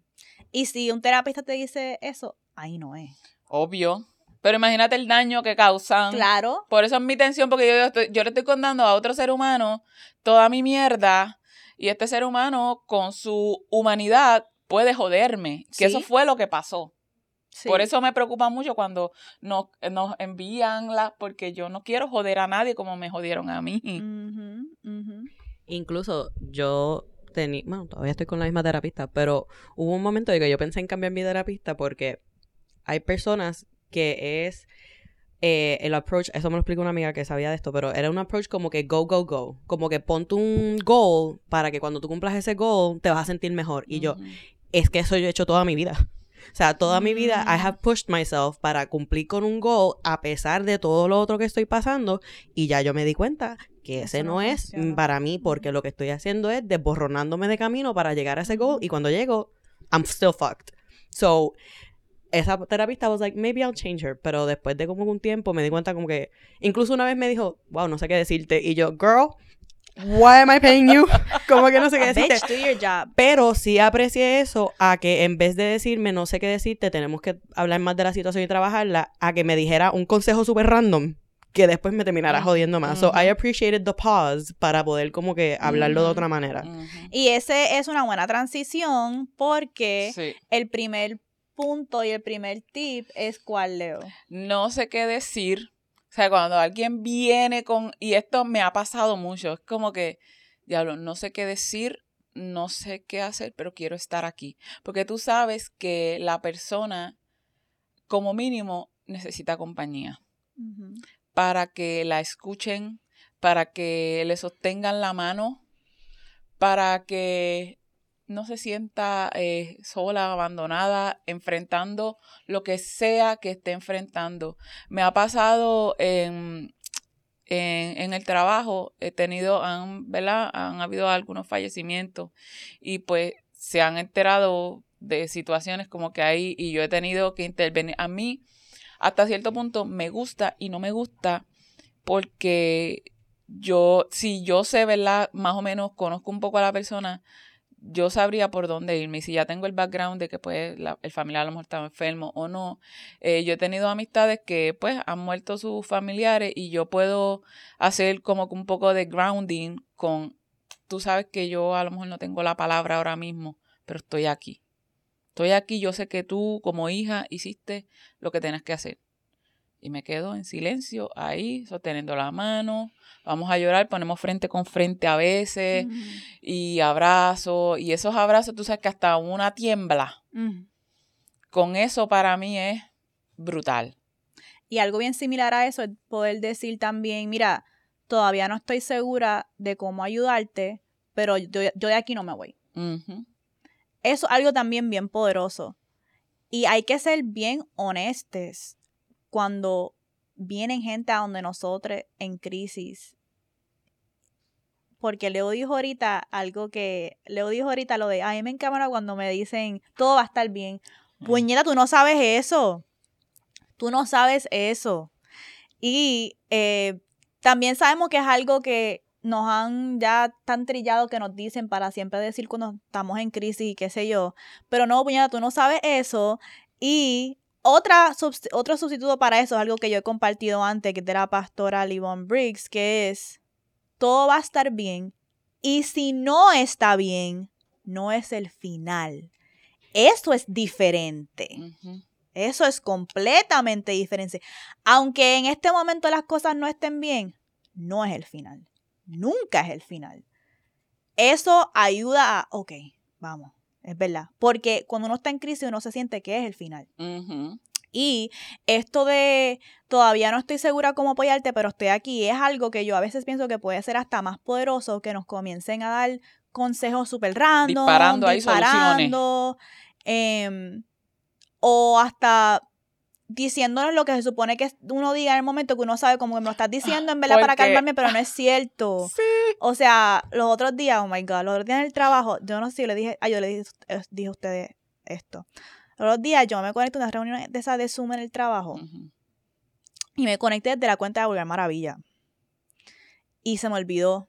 Y si un terapista te dice eso, ahí no es. Obvio. Pero imagínate el daño que causan. Claro. Por eso es mi tensión, porque yo, estoy- yo le estoy contando a otro ser humano toda mi mierda y este ser humano con su humanidad puede joderme. Que eso fue lo que pasó. Sí. Por eso me preocupa mucho cuando nos, nos envían las, porque yo no quiero joder a nadie como me jodieron a mí. Incluso yo tenía, bueno, todavía estoy con la misma terapista, pero hubo un momento de que yo pensé en cambiar mi terapista porque hay personas que es eh, el approach, eso me lo explicó una amiga que sabía de esto, pero era un approach como que go, go, go, como que ponte un goal para que cuando tú cumplas ese goal te vas a sentir mejor. Y yo, es que eso yo he hecho toda mi vida. O sea, toda mi vida I Mm. have pushed myself para cumplir con un goal a pesar de todo lo otro que estoy pasando y ya yo me di cuenta que ese no no, es funciona. para mí porque lo que estoy haciendo es desborronándome de camino para llegar a ese goal y cuando llego I'm still fucked. So esa terapista was like maybe I'll change her, pero después de como un tiempo me di cuenta como que incluso una vez me dijo, "Wow, no sé qué decirte." Y yo, "Girl, why am I paying you?" como que no sé qué decirte. Bitch, do your job. Pero sí aprecié eso a que en vez de decirme no sé qué decirte, tenemos que hablar más de la situación y trabajarla, a que me dijera un consejo súper random que después me terminara Ujú, jodiendo más. So ujú. I appreciated the pause para poder como que hablarlo de Ujú, otra manera. ujú. Y ese es una buena transición porque Sí. el primer punto y el primer tip es cuál, Leo. no sé qué decir. O sea, cuando alguien viene con, y esto me ha pasado mucho, es como que, diablo, no sé qué decir, no sé qué hacer, pero quiero estar aquí. Porque tú sabes que la persona, como mínimo, necesita compañía para que la escuchen, para que le sostengan la mano, para que no se sienta eh, sola, abandonada, enfrentando lo que sea que esté enfrentando. Me ha pasado en, en, en el trabajo, he tenido, han, ¿verdad? Han habido algunos fallecimientos y pues se han enterado de situaciones como que hay y yo he tenido que intervenir. A mí, hasta cierto punto, me gusta y no me gusta porque yo, si yo sé, ¿verdad? Más o menos conozco un poco a la persona, yo sabría por dónde irme. Y si ya tengo el background de que pues la- el familiar a lo mejor estaba enfermo o no, eh, yo he tenido amistades que pues han muerto sus familiares y yo puedo hacer como que un poco de grounding con, tú sabes que yo a lo mejor no tengo la palabra ahora mismo, pero estoy aquí. Estoy aquí, yo sé que tú como hija hiciste lo que tenías que hacer. Y me quedo en silencio ahí, sosteniendo la mano. Vamos a llorar, ponemos frente con frente a veces y abrazo. Y esos abrazos, tú sabes que hasta una tiembla. Con eso para mí es brutal. Y algo bien similar a eso es poder decir también, mira, todavía no estoy segura de cómo ayudarte, pero yo, yo de aquí no me voy. Eso es algo también bien poderoso. Y hay que ser bien honestos cuando vienen gente a donde nosotros en crisis. Porque Leo dijo ahorita algo que, Leo dijo ahorita lo de, a mí me encanta cuando me dicen, todo va a estar bien. Puñeta, tú no sabes eso. Tú no sabes eso. Y eh, también sabemos que es algo que nos han ya tan trillado que nos dicen para siempre decir cuando estamos en crisis y qué sé yo. Pero no, puñeta, tú no sabes eso. Y otra, otro sustituto para eso es algo que yo he compartido antes, que es de la pastora Livon Briggs, que es, todo va a estar bien. Y si no está bien, no es el final. Eso es diferente. Eso es completamente diferente. Aunque en este momento las cosas no estén bien, no es el final. Nunca es el final. Eso ayuda a, ok, vamos, es verdad. Porque cuando uno está en crisis uno se siente que es el final. Y esto de todavía no estoy segura cómo apoyarte, pero estoy aquí, es algo que yo a veces pienso que puede ser hasta más poderoso que nos comiencen a dar consejos súper random. Disparando ahí disparando, em, o hasta diciéndonos lo que se supone que uno diga en el momento que uno sabe como que me lo estás diciendo en verdad para calmarme, pero no es cierto. O sea, los otros días, oh my God, los otros días en el trabajo, yo no sé si le dije, ah, yo le dije, eh, dije a ustedes esto. Los otros días yo me conecto a una reunión de esas de Zoom en el trabajo y me conecté desde la cuenta de Vulgar Maravilla. Y se me olvidó.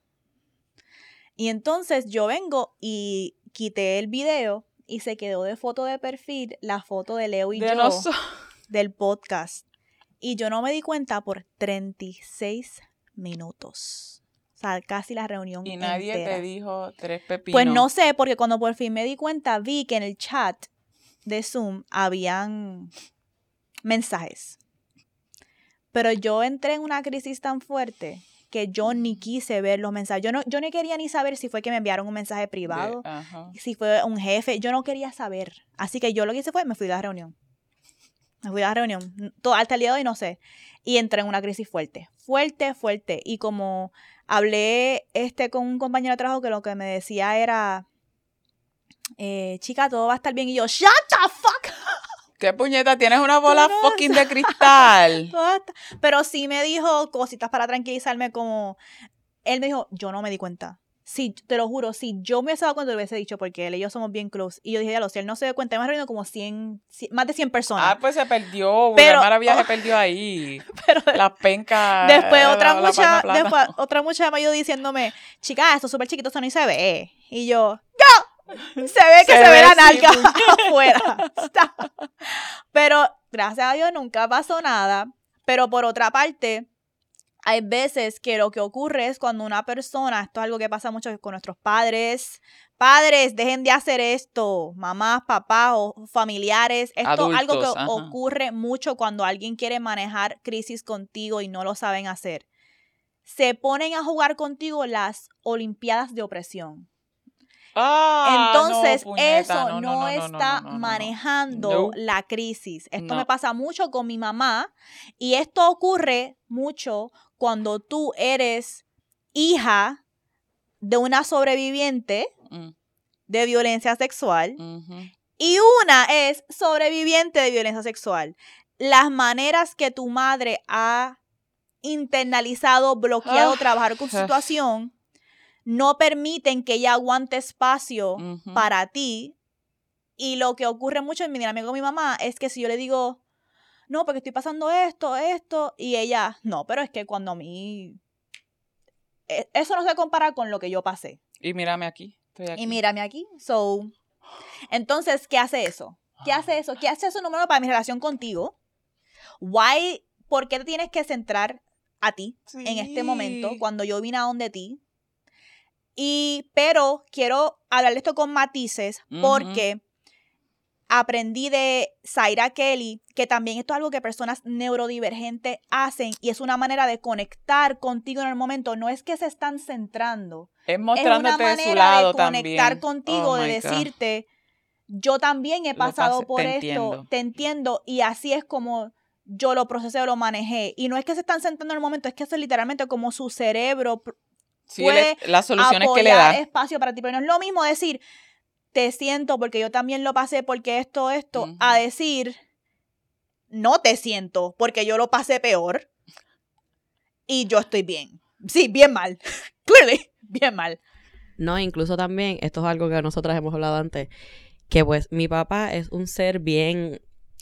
Y entonces yo vengo y quité el video y se quedó de foto de perfil la foto de Leo y De yo noso- del podcast. Y yo no me di cuenta por 36 minutos. O sea, casi la reunión. Y nadie entera. te dijo tres pepinos. Pues no sé, porque cuando por fin me di cuenta, vi que en el chat de Zoom habían mensajes. Pero yo entré en una crisis tan fuerte que yo ni quise ver los mensajes. Yo no, yo no quería ni saber si fue que me enviaron un mensaje De- privado, si fue un jefe. Yo no quería saber. Así que yo lo que hice fue, me fui a la reunión. Me fui a la reunión. Todo, hasta el día de hoy no sé. Y entré en una crisis fuerte. Fuerte, fuerte. Y como hablé este con un compañero de trabajo que lo que me decía era, eh, chica, todo va a estar bien. Y yo, shut the fuck ¿Qué puñeta? Tienes una bola no fucking de cristal. Todo va a estar-". Pero sí me dijo cositas para tranquilizarme como, él me dijo, yo no me di cuenta. Sí, te lo juro, si yo me hubiese dado cuenta, lo hubiese dicho, porque él y yo somos bien close. Y yo dije, ya lo sé, él no se dio cuenta, hemos reunido como 100, 100 más de 100 personas. Ah, pues se perdió. Pero- Pero, Maravilla se perdió ahí. pero Las pencas. Después otra la- la mucha, plana. después otra mucha me ayudó diciéndome, chica, esto es súper chiquito, esto ni se ve. Y yo, ¡No! Se ve que se, Se ve, la nalga afuera. Pero gracias a Dios nunca pasó nada. Pero por otra parte, hay veces que lo que ocurre es cuando una persona, esto es algo que pasa mucho con nuestros padres, padres, dejen de hacer esto, mamás, papás o familiares, esto es algo que ajá. ocurre mucho cuando alguien quiere manejar crisis contigo y no lo saben hacer. Se ponen a jugar contigo las Olimpiadas de opresión. Ah, Entonces, no, puñeta, eso no, no, está manejando la crisis. Esto me pasa mucho con mi mamá y esto ocurre mucho cuando tú eres hija de una sobreviviente Mm, de violencia sexual y una es sobreviviente de violencia sexual. Las maneras que tu madre ha internalizado, bloqueado Ah. trabajar con su situación no permiten que ella aguante espacio para ti. Y lo que ocurre mucho en mi dinámica con mi mamá es que si yo le digo, no, porque estoy pasando esto, esto, y ella, no, pero es que cuando a mí... e- Eso no se compara con lo que yo pasé. Y mírame aquí. Estoy aquí. Y mírame aquí. So, entonces, ¿qué hace eso? ¿Qué hace eso? ¿Qué hace eso número para mi relación contigo? Why, ¿Por qué te tienes que centrar a ti en este momento cuando yo vine a donde ti? Y, pero quiero hablar de esto con matices porque aprendí de Zaira Kelly que también esto es algo que personas neurodivergentes hacen y es una manera de conectar contigo en el momento. No es que se están centrando, Es es una mostrándote de su manera lado de conectar también. contigo, Oh de God. decirte, yo también he pasado por te esto, entiendo. te entiendo, y así es como yo lo procesé o lo manejé. Y no es que se están sentando en el momento, es que eso es literalmente como su cerebro Sí, puede le- las soluciones que le da. espacio para ti. Pero no es lo mismo decir, te siento porque yo también lo pasé porque esto, esto, a decir, no te siento porque yo lo pasé peor y yo estoy bien. Sí, bien mal. Clearly, bien mal. No, incluso también, esto es algo que nosotras hemos hablado antes, que pues mi papá es un ser bien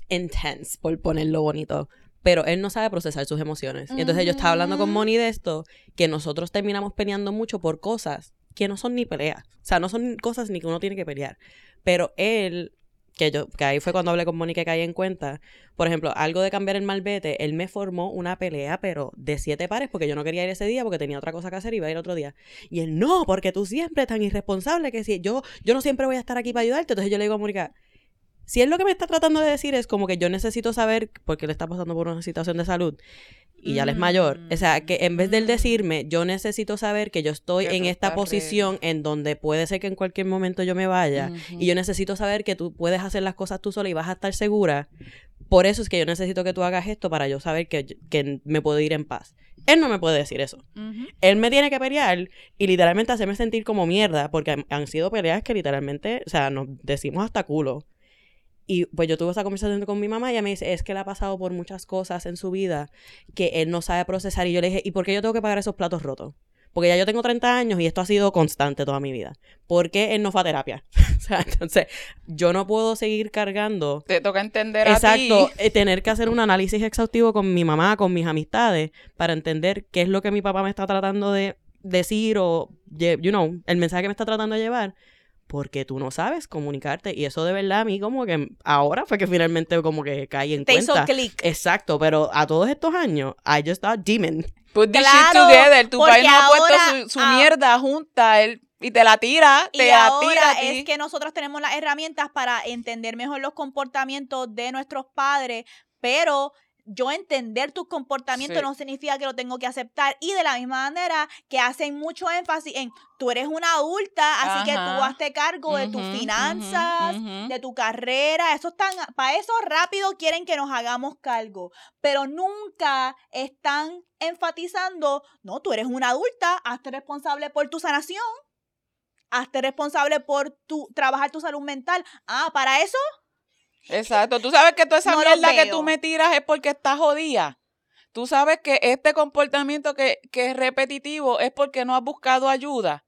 intense, por ponerlo bonito, pero él no sabe procesar sus emociones. Y entonces yo estaba hablando con. Moni de esto, que nosotros terminamos peleando mucho por cosas que no son ni peleas. O sea, no son cosas ni que uno tiene que pelear. Pero él, que yo, que ahí fue cuando hablé con Moni que caí en cuenta, por ejemplo, algo de cambiar el malvete, él me formó una pelea, pero de siete pares, porque yo no quería ir ese día porque tenía otra cosa que hacer y iba a ir otro día. Y él, no, porque tú siempre tan irresponsable que si yo, yo no siempre voy a estar aquí para ayudarte. Entonces yo le digo a Mónica, si él lo que me está tratando de decir es como que yo necesito saber, porque él está pasando por una situación de salud y ya él es mayor, o sea, que en vez de él decirme, yo necesito saber que yo estoy Que en esta posición en donde puede ser que en cualquier momento yo me vaya y yo necesito saber que tú puedes hacer las cosas tú sola y vas a estar segura. Por eso es que yo necesito que tú hagas esto para yo saber que, que me puedo ir en paz. Él no me puede decir eso él me tiene que pelear y literalmente hacerme sentir como mierda, porque han, han sido peleas que literalmente, o sea, nos decimos hasta culo. Y pues yo tuve esa conversación con mi mamá y ella me dice, es que él ha pasado por muchas cosas en su vida que él no sabe procesar. Y yo le dije, ¿y por qué yo tengo que pagar esos platos rotos? Porque ya yo tengo 30 años y esto ha sido constante toda mi vida. ¿Por qué él no fue a terapia? o sea, entonces, yo no puedo seguir cargando Te toca entender a Exacto, ti. eh, tener que hacer un análisis exhaustivo con mi mamá, con mis amistades, para entender qué es lo que mi papá me está tratando de decir o, you know, el mensaje que me está tratando de llevar, porque tú no sabes comunicarte. Y eso de verdad a mí como que ahora fue que finalmente como que caí en Te hizo. Exacto, pero a todos estos años, I just thought demon. Put this Claro, shit together. Tu país no ha puesto su, su ah. mierda junta él, y te la tira, Y te la tira ahora a ti. es que nosotros tenemos las herramientas para entender mejor los comportamientos de nuestros padres, pero yo entender tus comportamientos Sí. no significa que lo tengo que aceptar. Y de la misma manera que hacen mucho énfasis en tú eres una adulta, así que tú hazte cargo de tus finanzas, de tu carrera. Eso están, para eso rápido quieren que nos hagamos cargo. Pero nunca están enfatizando, no, tú eres una adulta, hazte responsable por tu sanación. Hazte responsable por tu trabajar tu salud mental. Ah, para eso Exacto. Tú sabes que toda esa No mierda que tú me tiras es porque estás jodida. Tú sabes que este comportamiento que, que es repetitivo es porque no has buscado ayuda.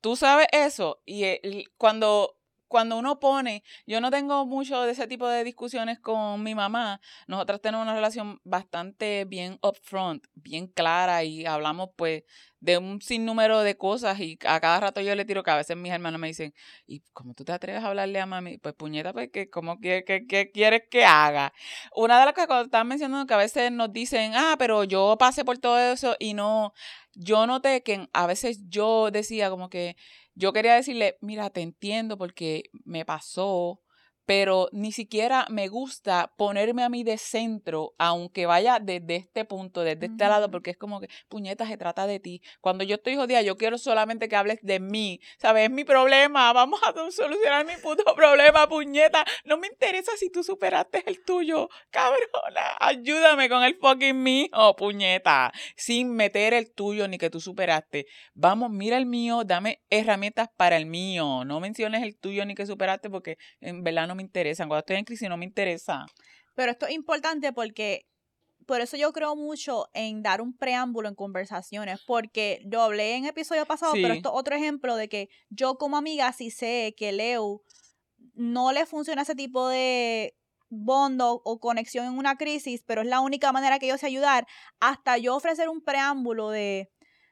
Tú sabes eso. Y el- cuando, cuando uno pone, yo no tengo mucho de ese tipo de discusiones con mi mamá. Nosotras tenemos una relación bastante bien upfront, bien clara y hablamos pues de un sinnúmero de cosas y a cada rato yo le tiro que a veces mis hermanos me dicen, ¿y cómo tú te atreves a hablarle a mami? Pues puñeta, pues que ¿cómo que, que quieres que haga? Una de las cosas cuando estaban mencionando que a veces nos dicen, ah, pero yo pasé por todo eso y no, yo noté que a veces yo decía como que yo quería decirle, mira, te entiendo porque me pasó, pero ni siquiera me gusta ponerme a mí de centro, aunque vaya desde este punto, desde este lado, porque es como que, puñeta, se trata de ti. Cuando yo estoy jodida, yo quiero solamente que hables de mí, ¿sabes? Es mi problema, vamos a solucionar mi puto problema, puñeta. No me interesa si tú superaste el tuyo, cabrona. Ayúdame con el fucking mío, puñeta, sin meter el tuyo ni que tú superaste. Vamos, mira el mío, dame herramientas para el mío. No menciones el tuyo ni que superaste porque en verdad no me interesan. Cuando estoy en crisis no me interesa. Pero esto es importante porque por eso yo creo mucho en dar un preámbulo en conversaciones, porque lo hablé en episodio pasado, pero esto es otro ejemplo de que yo como amiga sí sé que Leo no le funciona ese tipo de bondo o conexión en una crisis, pero es la única manera que yo sé ayudar, hasta yo ofrecer un preámbulo de,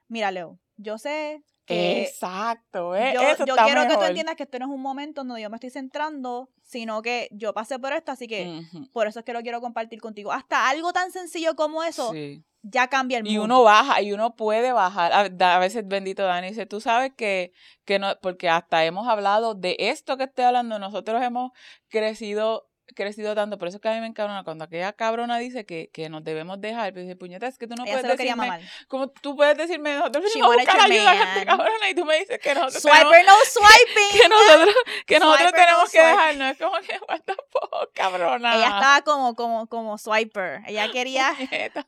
mira Leo, yo sé que Exacto, ¿eh? yo, Eso yo está quiero que tú entiendas que esto no es un momento donde yo me estoy centrando, sino que yo pasé por esto, así que por eso es que lo quiero compartir contigo. Hasta algo tan sencillo como eso sí. ya cambia el Y mundo. uno baja, y uno puede bajar. A, a veces, bendito Dani, dice, tú sabes que, que no, porque hasta hemos hablado de esto que estoy hablando, nosotros hemos crecido crecido tanto, por eso es que a mí me encabrona cuando aquella cabrona dice que, que nos debemos dejar, pero dice, puñeta, es que tú no Ella se puedes lo quería decirme, mamar. como tú puedes decirme, nosotros She venimos a buscar ayuda, gente man. cabrona, y tú me dices que nosotros tenemos, Swiper no swiping. que nosotros, que nosotros Swiper, no tenemos que swipe. dejarnos, es como que, what the fuck, cabrona. Ella estaba como, como, como swiper. Ella quería Puñeta.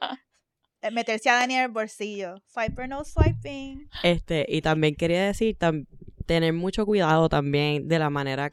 meterse a Dani en el bolsillo. Swiper no swiping. Este, y también quería decir, tam- tener mucho cuidado también de la manera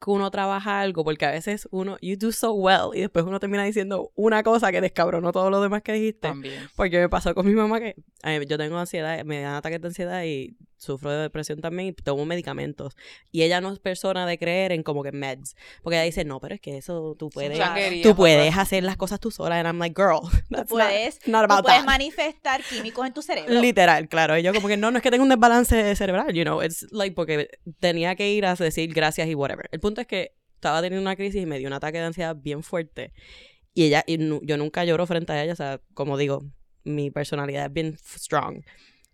que uno trabaja algo, porque a veces uno, you do so well, y después uno termina diciendo una cosa que descabronó todo lo demás que dijiste. También. Porque me pasó con mi mamá que eh, yo tengo ansiedad, me dan ataques de ansiedad y sufro de depresión también y tomo medicamentos. Y ella no es persona de creer en como que meds. Porque ella dice, no, pero es que eso tú puedes, tú puedes papá. hacer las cosas tú sola. And I'm like, girl, that's puedes, not, not about puedes that. manifestar químicos en tu cerebro. Literal, claro. Y yo como que no, no es que tenga un desbalance cerebral, you know. It's like porque tenía que ir a decir gracias y whatever. El punto es que estaba teniendo una crisis y me dio un ataque de ansiedad bien fuerte. Y ella, y yo nunca lloro frente a ella, o sea, como digo, mi personalidad es bien strong.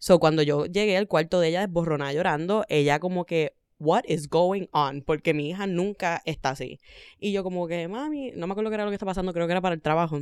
So, cuando yo llegué al cuarto de ella desborronada llorando, ella como que, what is going on? Porque mi hija nunca está así. Y yo como que, mami, no me acuerdo qué era lo que está pasando, creo que era para el trabajo.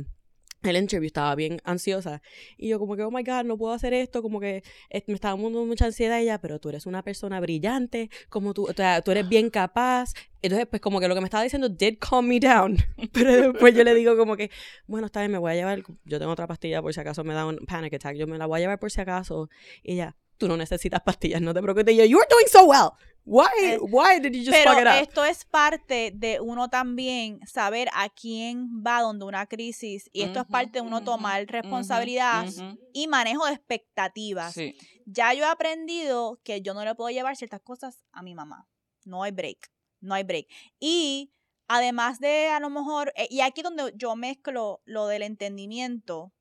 El interview estaba bien ansiosa. Y yo como que, oh my God, no puedo hacer esto, como que eh, me estaba dando mucha ansiedad ella, pero tú eres una persona brillante, como tú, o sea, tú eres bien capaz. Entonces, pues como que lo que me estaba diciendo did calm me down. Pero después yo le digo como que, bueno, está bien, me voy a llevar, yo tengo otra pastilla por si acaso me da un panic attack, yo me la voy a llevar por si acaso. Y ella, tú no necesitas pastillas, no te preocupes. Y yo, you're doing so well. Why, Eh, why did you just Pero fuck it up? esto es parte de uno también saber a quién va donde una crisis y esto es parte de uno tomar responsabilidad y manejo de expectativas. Sí. Ya yo he aprendido que yo no le puedo llevar ciertas cosas a mi mamá. No hay break, no hay break. Y además de a lo mejor, eh, y aquí es donde yo mezclo lo del entendimiento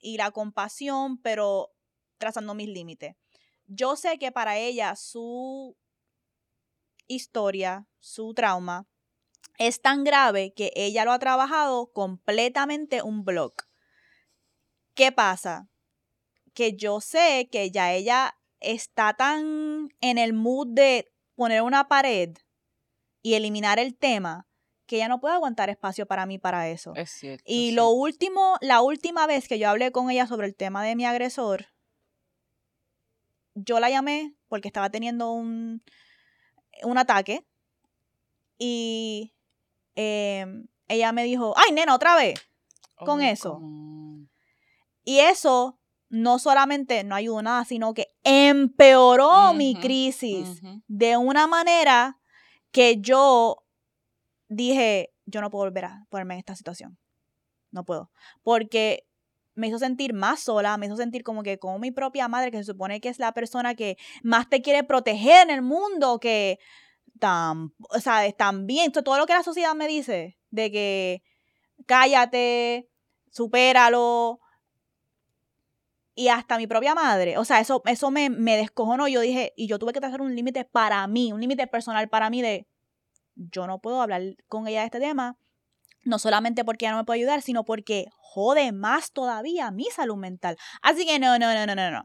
y la compasión, pero trazando mis límites. Yo sé que para ella su historia, su trauma, es tan grave que ella lo ha trabajado completamente un blog. ¿Qué pasa? Que yo sé que ya ella está tan en el mood de poner una pared y eliminar el tema que ella no puede aguantar espacio para mí para eso. Es cierto. Y sí. lo último, la última vez que yo hablé con ella sobre el tema de mi agresor, yo la llamé porque estaba teniendo un, un ataque y em, ella me dijo, ay nena, otra vez. con Oh, eso. Y eso no solamente no ayudó nada, sino que empeoró mi crisis de una manera que yo dije, yo no puedo volver a ponerme en esta situación. No puedo. Porque me hizo sentir más sola, me hizo sentir como que con mi propia madre, que se supone que es la persona que más te quiere proteger en el mundo, que tan, sea, también, todo lo que la sociedad me dice, de que cállate, supéralo, y hasta mi propia madre. O sea, eso, eso me, me descojonó. Yo dije, y yo tuve que trazar un límite para mí, un límite personal para mí de, yo no puedo hablar con ella de este tema, no solamente porque ella no me puede ayudar, sino porque jode más todavía mi salud mental. Así que no, no, no, no, no, no.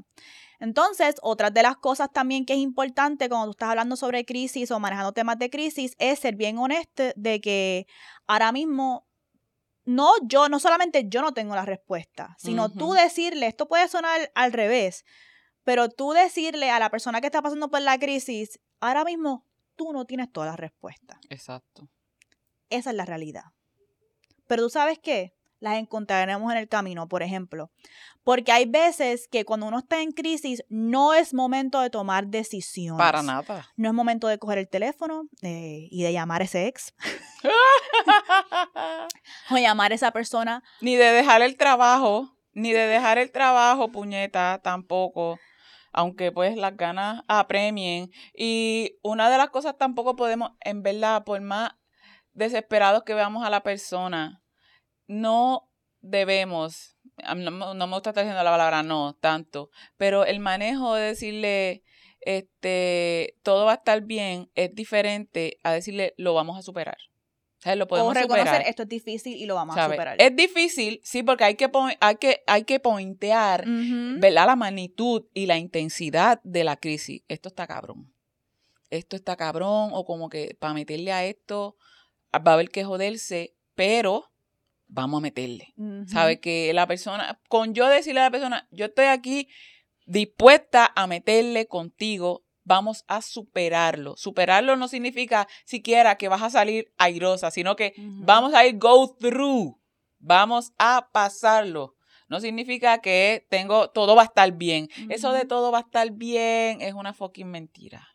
Entonces, otra de las cosas también que es importante cuando tú estás hablando sobre crisis o manejando temas de crisis es ser bien honesto de que ahora mismo no yo, no solamente yo no tengo la respuesta, sino tú decirle, esto puede sonar al revés, pero tú decirle a la persona que está pasando por la crisis, ahora mismo tú no tienes todas las respuestas. Exacto. Esa es la realidad. Pero tú sabes qué? Las encontraremos en el camino, por ejemplo. Porque hay veces que cuando uno está en crisis no es momento de tomar decisiones. Para nada. No es momento de coger el teléfono eh, y de llamar a ese ex o llamar a esa persona. ni de dejar el trabajo, ni de dejar el trabajo, puñeta, tampoco. Aunque pues las ganas apremien. Y una de las cosas tampoco podemos, en verdad, por más desesperados que veamos a la persona, no debemos, no, me- no me gusta estar diciendo la palabra no tanto, pero el manejo de decirle, este, todo va a estar bien, es diferente a decirle, lo vamos a superar. O sea, lo podemos o reconocer superar. esto es difícil y lo vamos a superar. Es difícil, sí, porque hay que, hay que, hay que pointear. ¿verdad? La magnitud y la intensidad de la crisis. Esto está cabrón. Esto está cabrón, o como que para meterle a esto, va a haber que joderse, pero vamos a meterle. ¿Sabe? Que la persona, con yo decirle a la persona, yo estoy aquí dispuesta a meterle contigo, vamos a superarlo. Superarlo no significa siquiera que vas a salir airosa, sino que vamos a ir go through, vamos a pasarlo. No significa que tengo, todo va a estar bien. Eso de todo va a estar bien es una fucking mentira.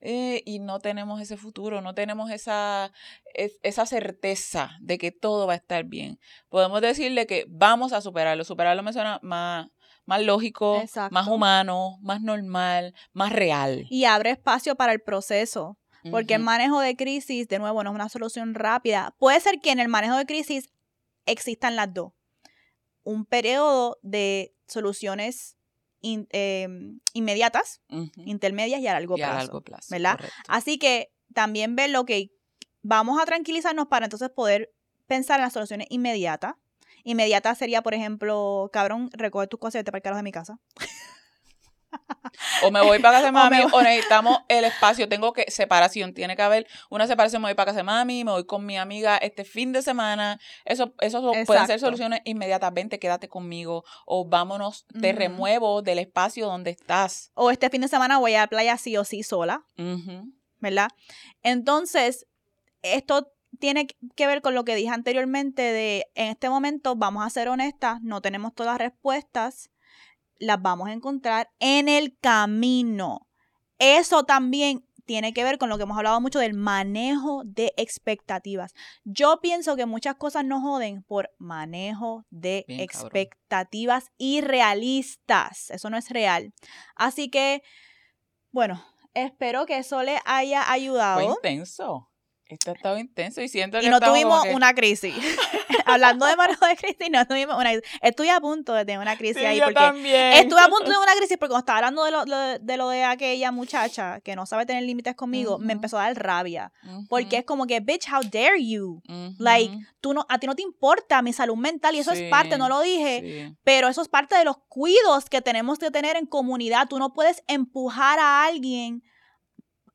Eh, y no tenemos ese futuro, no tenemos esa, es- esa certeza de que todo va a estar bien. Podemos decirle que vamos a superarlo. Superarlo me suena más, más lógico, más humano, más normal, más real. Y abre espacio para el proceso. Porque el manejo de crisis, de nuevo, no es una solución rápida. Puede ser que en el manejo de crisis existan las dos. Un periodo de soluciones in- em, inmediatas, intermedias y a largo Y a plazo. largo plazo, ¿verdad? correcto. Así que también ver lo que vamos a tranquilizarnos para entonces poder pensar en las soluciones inmediatas. Inmediata sería, por ejemplo, cabrón, recoge tus cosas y vete para de mi casa. O me voy para casa de mami, o, necesitamos el espacio, tengo que, separación, tiene que haber una separación, me voy para casa de mami, me voy con mi amiga este fin de semana, eso, eso so- pueden ser soluciones inmediatas, vente, quédate conmigo, o vámonos, te remuevo del espacio donde estás. O este fin de semana voy a la playa sí o sí sola. ¿verdad? Entonces, esto tiene que ver con lo que dije anteriormente de, en este momento, vamos a ser honestas, no tenemos todas las respuestas, las vamos a encontrar en el camino. Eso también tiene que ver con lo que hemos hablado mucho del manejo de expectativas. Yo pienso que muchas cosas nos joden por manejo de Bien, cabrón. expectativas irrealistas. Eso no es real. Así que, bueno, espero que eso le haya Fue ayudado. intenso. Esto ha estado intenso y siento que Y no tuvimos que- una crisis. Hablando de manejo de crisis, no tuvimos una crisis. Estuve a punto de tener una crisis Sí, ahí yo porque también. Estuve a punto de una crisis porque cuando estaba hablando de lo, lo- de lo de aquella muchacha que no sabe tener límites conmigo, me empezó a dar rabia. Porque es como que, bitch, how dare you? like, Tú no, a ti no te importa mi salud mental y eso Sí, es parte, no lo dije, sí. pero eso es parte de los cuidos que tenemos que tener en comunidad. Tú no puedes empujar a alguien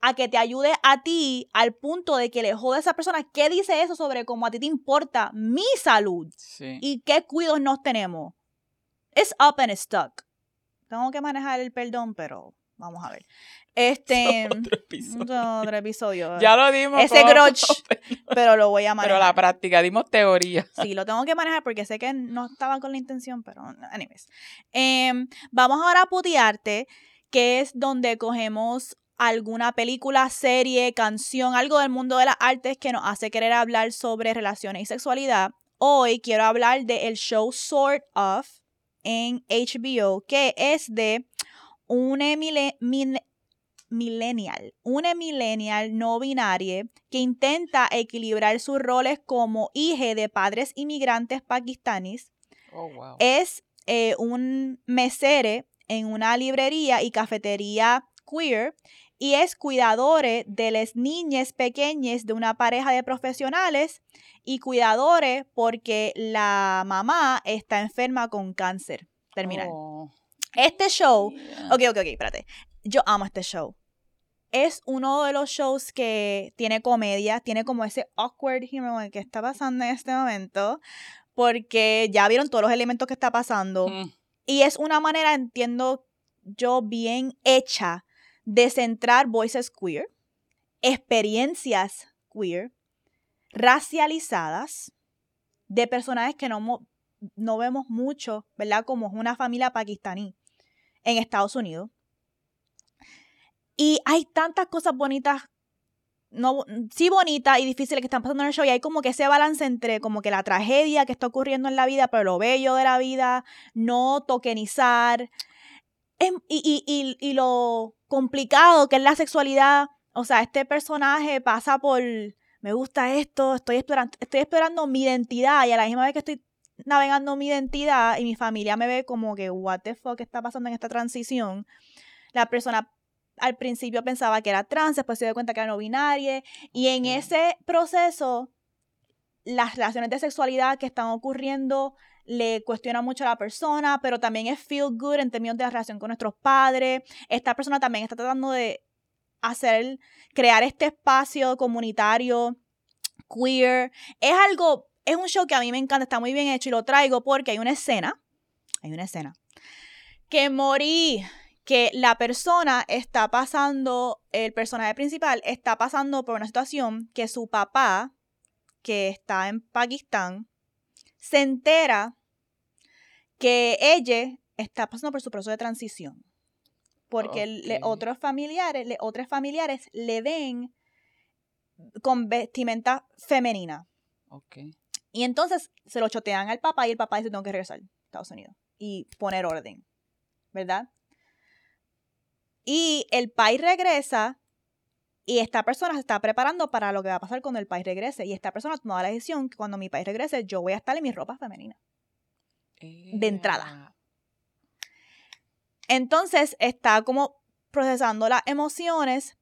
a que te ayude a ti al punto de que le jode a esa persona. ¿Qué dice eso sobre cómo a ti te importa mi salud Sí. y qué cuidos nos tenemos? It's up and stuck. Tengo que manejar el perdón, pero vamos a ver. Este. Otro episodio. Otro episodio. Ya lo dimos. Ese grudge, pero lo voy a Pero la manejar. práctica, dimos teoría. Sí, lo tengo que manejar porque sé que no estaba con la intención, pero anyways. Em, vamos ahora a putearte, que es donde cogemos alguna película, serie, canción, algo del mundo de las artes que nos hace querer hablar sobre relaciones y sexualidad. Hoy quiero hablar del show Sort of en HBO, que es de una millennial, una millennial no binaria que intenta equilibrar sus roles como hija de padres inmigrantes pakistaníes. Oh, wow. Es eh, un mesere en una librería y cafetería queer y es cuidadore de las niñas pequeñas de una pareja de profesionales y cuidadores porque la mamá está enferma con cáncer terminal. Oh, Este show yeah. Ok, ok, ok, espérate. Yo amo este show. Es uno de los shows que tiene comedia, tiene como ese awkward humor que está pasando en este momento, porque ya vieron todos los elementos que está pasando. Mm, Y es una manera, entiendo yo, bien hecha de centrar voices queer, experiencias queer, racializadas, de personajes que no, no vemos mucho, ¿verdad? Como es una familia pakistaní en Estados Unidos. Y hay tantas cosas bonitas, no, sí bonitas y difíciles que están pasando en el show. Y hay como que ese balance entre como que la tragedia que está ocurriendo en la vida, pero lo bello de la vida, no tokenizar. Em- y, y, y, y lo complicado que es la sexualidad. O sea, este personaje pasa por, me gusta esto, estoy explorando, estoy explorando mi identidad y a la misma vez que estoy navegando mi identidad y mi familia me ve como que, what the fuck está pasando en esta transición. La persona al principio pensaba que era trans, después se dio cuenta que era no binaria y en ese proceso las relaciones de sexualidad que están ocurriendo le cuestiona mucho a la persona, pero también es feel good en términos de la relación con nuestros padres. Esta persona también está tratando de hacer, crear este espacio comunitario queer. Es algo, es un show que a mí me encanta, está muy bien hecho y lo traigo porque hay una escena, hay una escena, que morí, que la persona está pasando, el personaje principal está pasando por una situación que su papá, que está en Pakistán, se entera que ella está pasando por su proceso de transición. Porque le- otros familiares, le, otros familiares le ven con vestimenta femenina. Y entonces se lo chotean al papá y el papá dice, tengo que regresar a Estados Unidos y poner orden, ¿verdad? Y el país regresa y esta persona se está preparando para lo que va a pasar cuando el país regrese. Y esta persona tomó la decisión que cuando mi país regrese yo voy a estar en mi ropa femenina. De entrada. Entonces está como procesando las emociones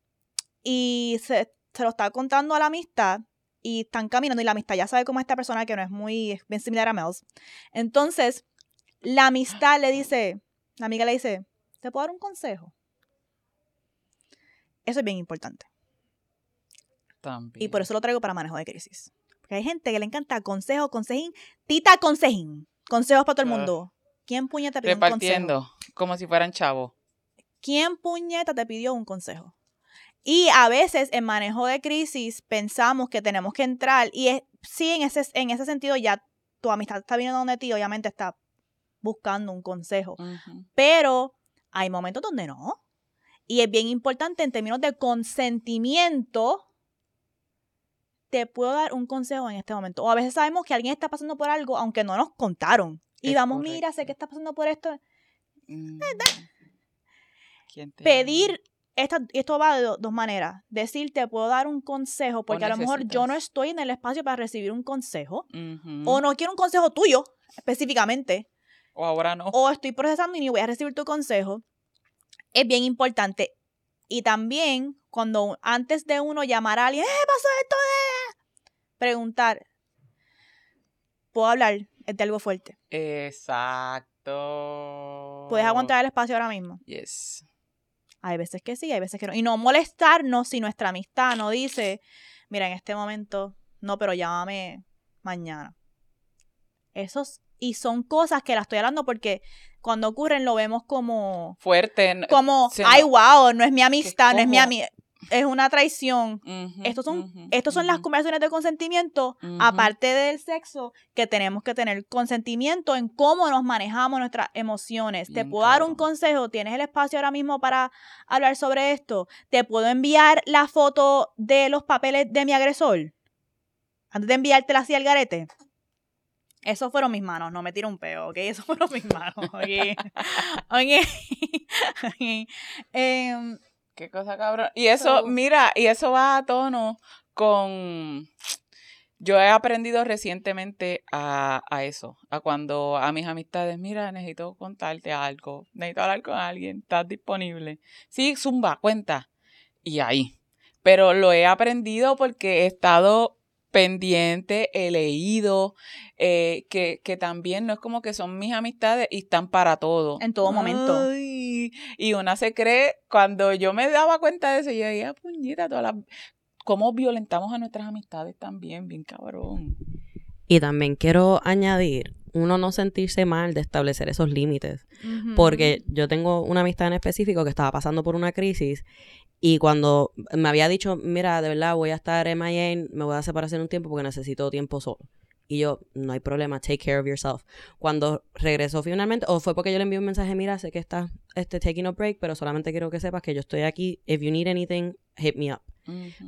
y se, se lo está contando a la amistad y están caminando y la amistad ya sabe cómo es esta persona que no es muy es bien similar a Mels. Entonces la amistad le dice, la amiga le dice, ¿te puedo dar un consejo? Eso es bien importante. También. Y por eso lo traigo para manejo de crisis. Porque hay gente que le encanta consejo, consejín, tita consejín. Consejos para todo el mundo. ¿Quién puñeta pidió un consejo? Como si fueran chavos. ¿Quién puñeta te pidió un consejo? Y a veces en manejo de crisis pensamos que tenemos que entrar y es, sí, en ese, en ese sentido ya tu amistad está viniendo donde ti, obviamente está buscando un consejo. Pero hay momentos donde no. Y es bien importante en términos de consentimiento. Te puedo dar un consejo en este momento. O a veces sabemos que alguien está pasando por algo, aunque no nos contaron. Y Es vamos, mira, sé que está pasando por esto. Mm. ¿Quién te- Pedir, esta, esto va de do- dos maneras. Decir, te puedo dar un consejo, porque a lo mejor yo no estoy en el espacio para recibir un consejo. O no quiero un consejo tuyo, específicamente. O ahora no. o estoy procesando y ni voy a recibir tu consejo, es bien importante. Y también, cuando antes de uno llamar a alguien, ¡eh, pasó esto! eh", Preguntar, ¿puedo hablar? Es de algo fuerte. Exacto. ¿Puedes aguantar el espacio ahora mismo? Yes. Hay veces que sí, hay veces que no. Y no molestarnos si nuestra amistad no dice, mira, en este momento, no, pero llámame mañana. Esos, y son cosas que las estoy hablando porque cuando ocurren lo vemos como Fuerte. como, ay, wow, no es mi amistad, no es mi amiga, es una traición. Ujú, Estos son, estos son las conversaciones de consentimiento, aparte del sexo, que tenemos que tener consentimiento en cómo nos manejamos nuestras emociones. Te puedo dar un consejo, tienes el espacio ahora mismo para hablar sobre esto. Te puedo enviar la foto de los papeles de mi agresor. Antes de enviártela así al garete. Esos fueron mis manos, no me tiro un peo, ¿ok? Esos fueron mis manos, ¿ok? ok. Ok. Em, Qué cosa cabrón. Y eso, So- mira, y eso va a tono con... Yo he aprendido recientemente a, a eso, a cuando a mis amistades, mira, necesito contarte algo, necesito hablar con alguien, ¿estás disponible? Sí, zumba, cuenta. Y ahí. Pero lo he aprendido porque he estado pendiente, he leído, eh, que, que también no es como que son mis amistades y están para todo. En todo momento. Ay, y una se cree, cuando yo me daba cuenta de eso, yo decía, puñita, todas las... cómo violentamos a nuestras amistades también, bien cabrón. Y también quiero añadir, uno no sentirse mal de establecer esos límites. Porque yo tengo una amistad en específico que estaba pasando por una crisis y cuando me había dicho, mira, de verdad voy a estar en MIA, me voy a separar en un tiempo porque necesito tiempo solo. Y yo, no hay problema, take care of yourself. Cuando regresó finalmente, o fue porque yo le envié un mensaje, mira, sé que estás este, taking a break, pero solamente quiero que sepas que yo estoy aquí. If you need anything, hit me up.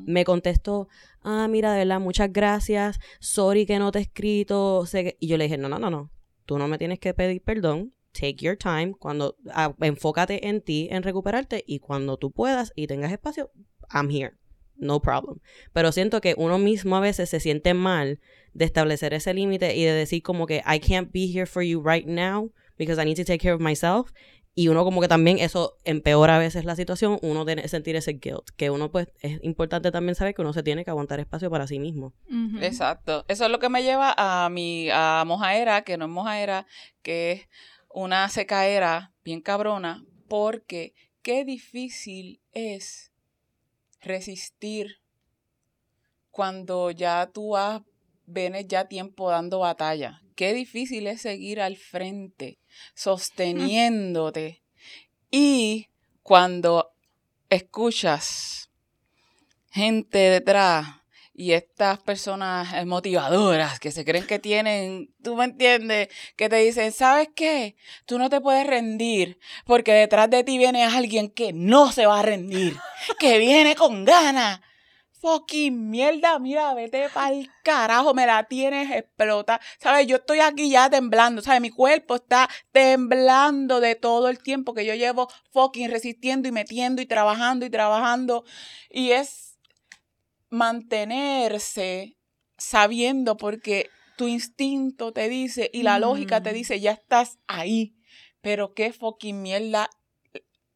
Me contestó, ah, mira, de verdad, muchas gracias, sorry que no te he escrito. sé que-". Y yo le dije, no, no, no, no, tú no me tienes que pedir perdón, take your time, cuando ah, enfócate en ti, en recuperarte, y cuando tú puedas y tengas espacio, I'm here, no problem. Pero siento que uno mismo a veces se siente mal de establecer ese límite y de decir como que I can't be here for you right now because I need to take care of myself. Y uno como que también eso empeora a veces la situación, uno tiene sentir ese guilt, que uno pues es importante también saber que uno se tiene que aguantar espacio para sí mismo. Exacto. Eso es lo que me lleva a mi a mojaera, que no es mojaera, que es una secaera bien cabrona, porque qué difícil es resistir cuando ya tú has, vienes ya tiempo dando batalla. Qué difícil es seguir al frente, sosteniéndote. Y cuando escuchas gente detrás y estas personas eh, motivadoras que se creen que tienen, tú me entiendes, que te dicen, ¿sabes qué? Tú no te puedes rendir porque detrás de ti viene alguien que no se va a rendir, que viene con ganas. Fucking mierda, mira, vete pa'l carajo, me la tienes explota. ¿Sabes? Yo estoy aquí ya temblando, ¿sabes? Mi cuerpo está temblando de todo el tiempo que yo llevo fucking resistiendo y metiendo y trabajando y trabajando. Y es mantenerse sabiendo porque tu instinto te dice y la lógica te dice, ya estás ahí. Pero qué fucking mierda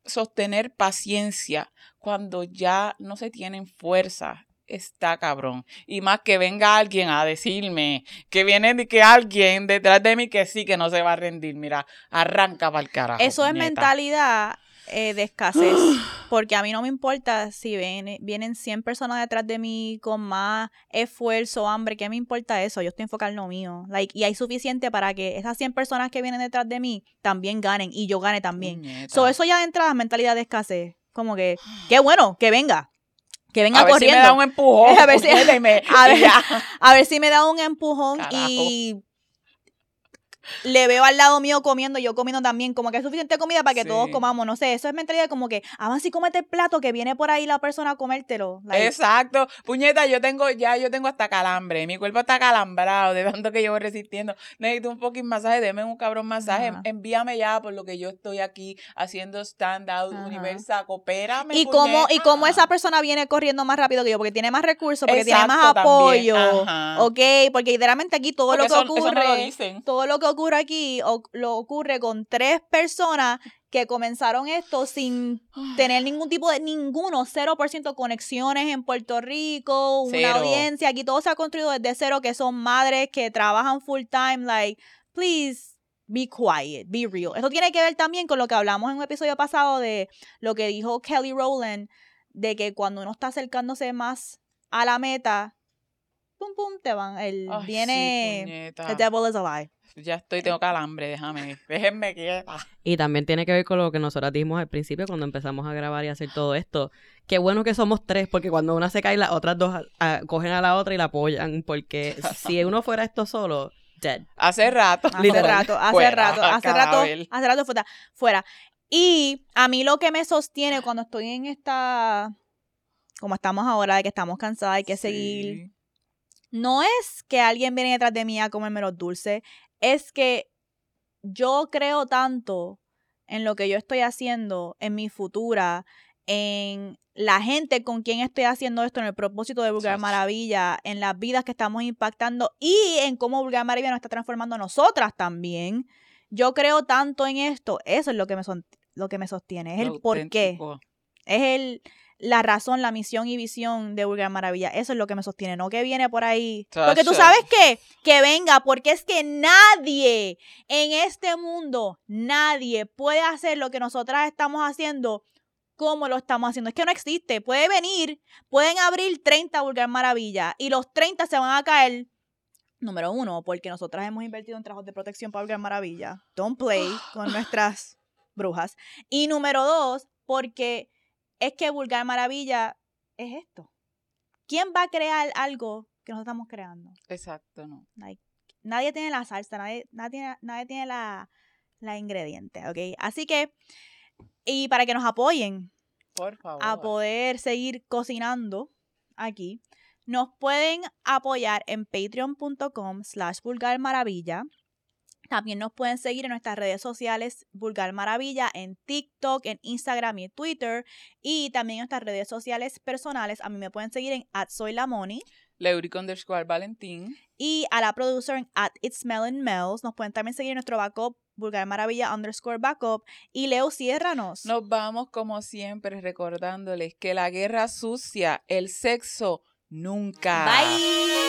sostener paciencia cuando ya no se tienen fuerza. Está cabrón. Y más que venga alguien a decirme que viene de que alguien detrás de mí que sí, que no se va a rendir. Mira, arranca para el carajo. Eso es mentalidad eh, de escasez, porque a mí no me importa si viene, vienen 100 personas detrás de mí con más esfuerzo, hambre, ¿qué me importa eso? Yo estoy enfocado en lo mío. Like, y hay suficiente para que esas 100 personas que vienen detrás de mí también ganen y yo gane también. So, eso ya entra la mentalidad de escasez. Como que, qué bueno, que venga. Que venga a ver corriendo. Si me da un empujón. a, ver si, a, ver, si me da un empujón y le veo al lado mío comiendo, yo comiendo también, como que es suficiente comida para que todos comamos, no sé, eso es mentalidad como que, avanza y comete el plato que viene por ahí la persona a comértelo. Exacto, puñeta, yo tengo, ya yo tengo hasta calambre, mi cuerpo está calambrado de tanto que llevo resistiendo, necesito un fucking masaje, deme un cabrón masaje, envíame ya por lo que yo estoy aquí haciendo stand out, universal, coopérame. Y cómo, y cómo esa persona viene corriendo más rápido que yo, porque tiene más recursos, porque tiene más apoyo, ok, porque literalmente aquí todo lo que ocurre, todo lo que ocurre aquí lo ocurre con tres personas que comenzaron esto sin tener ningún tipo de, ninguno, 0% conexiones en Puerto Rico, una audiencia. Aquí todo se ha construido desde cero, que son madres que trabajan full time, like, please. Be quiet, be real. Esto tiene que ver también con lo que hablamos en un episodio pasado de lo que dijo Kelly Rowland, de que cuando uno está acercándose más a la meta, pum pum, te van, el, viene, the devil is alive ya estoy, tengo calambre, déjame, déjenme quieta. Y también tiene que ver con lo que nosotros dijimos al principio cuando empezamos a grabar y hacer todo esto. Qué bueno que somos tres, porque cuando una se cae, las otras dos cogen a la otra y la apoyan, porque si uno fuera esto solo, dead. Hace rato. Hace rato, hace rato, hace rato, hace rato fuera, fuera. Y a mí lo que me sostiene cuando estoy en esta, como estamos ahora, de que estamos cansadas, hay que seguir no es que alguien viene detrás de mí a comerme los dulces, es que yo creo tanto en lo que yo estoy haciendo, en mi futura, en la gente con quien estoy haciendo esto, en el propósito de Vulgar Maravilla, en las vidas que estamos impactando y en cómo Vulgar Maravilla nos está transformando a nosotras también. Yo creo tanto en esto, eso es lo que me, son, lo que me sostiene, es el por qué. Es el, la razón, la misión y visión de Vulgar Maravilla. Eso es lo que me sostiene, no que viene por ahí. Porque tú sabes qué, que venga, porque es que nadie en este mundo, nadie puede hacer lo que nosotras estamos haciendo como lo estamos haciendo. Es que no existe. Puede venir, pueden abrir 30 Vulgar Maravilla y los 30 se van a caer. Número uno, porque nosotras hemos invertido en trabajos de protección para Vulgar Maravilla. Don't play con nuestras brujas. Y número dos, porque es que Vulgar Maravilla es esto. ¿Quién va a crear algo que nosotros estamos creando? Exacto, no. nadie tiene la salsa, nadie, nadie, nadie tiene la, la ingrediente, ¿ok? Así que, y para que nos apoyen Por favor. a poder seguir cocinando aquí, nos pueden apoyar en patreon.com slash vulgarmaravilla. También nos pueden seguir en nuestras redes sociales Vulgar Maravilla, en TikTok, en Instagram y Twitter. Y también en nuestras redes sociales personales. A mí me pueden seguir en at soy la Leuric underscore Valentín. Y a la producer en at It's Melon Mel's. Nos pueden también seguir en nuestro backup Vulgar Maravilla underscore backup. Y Leo, ciérranos. Nos vamos como siempre recordándoles que la guerra sucia, el sexo, nunca. Bye.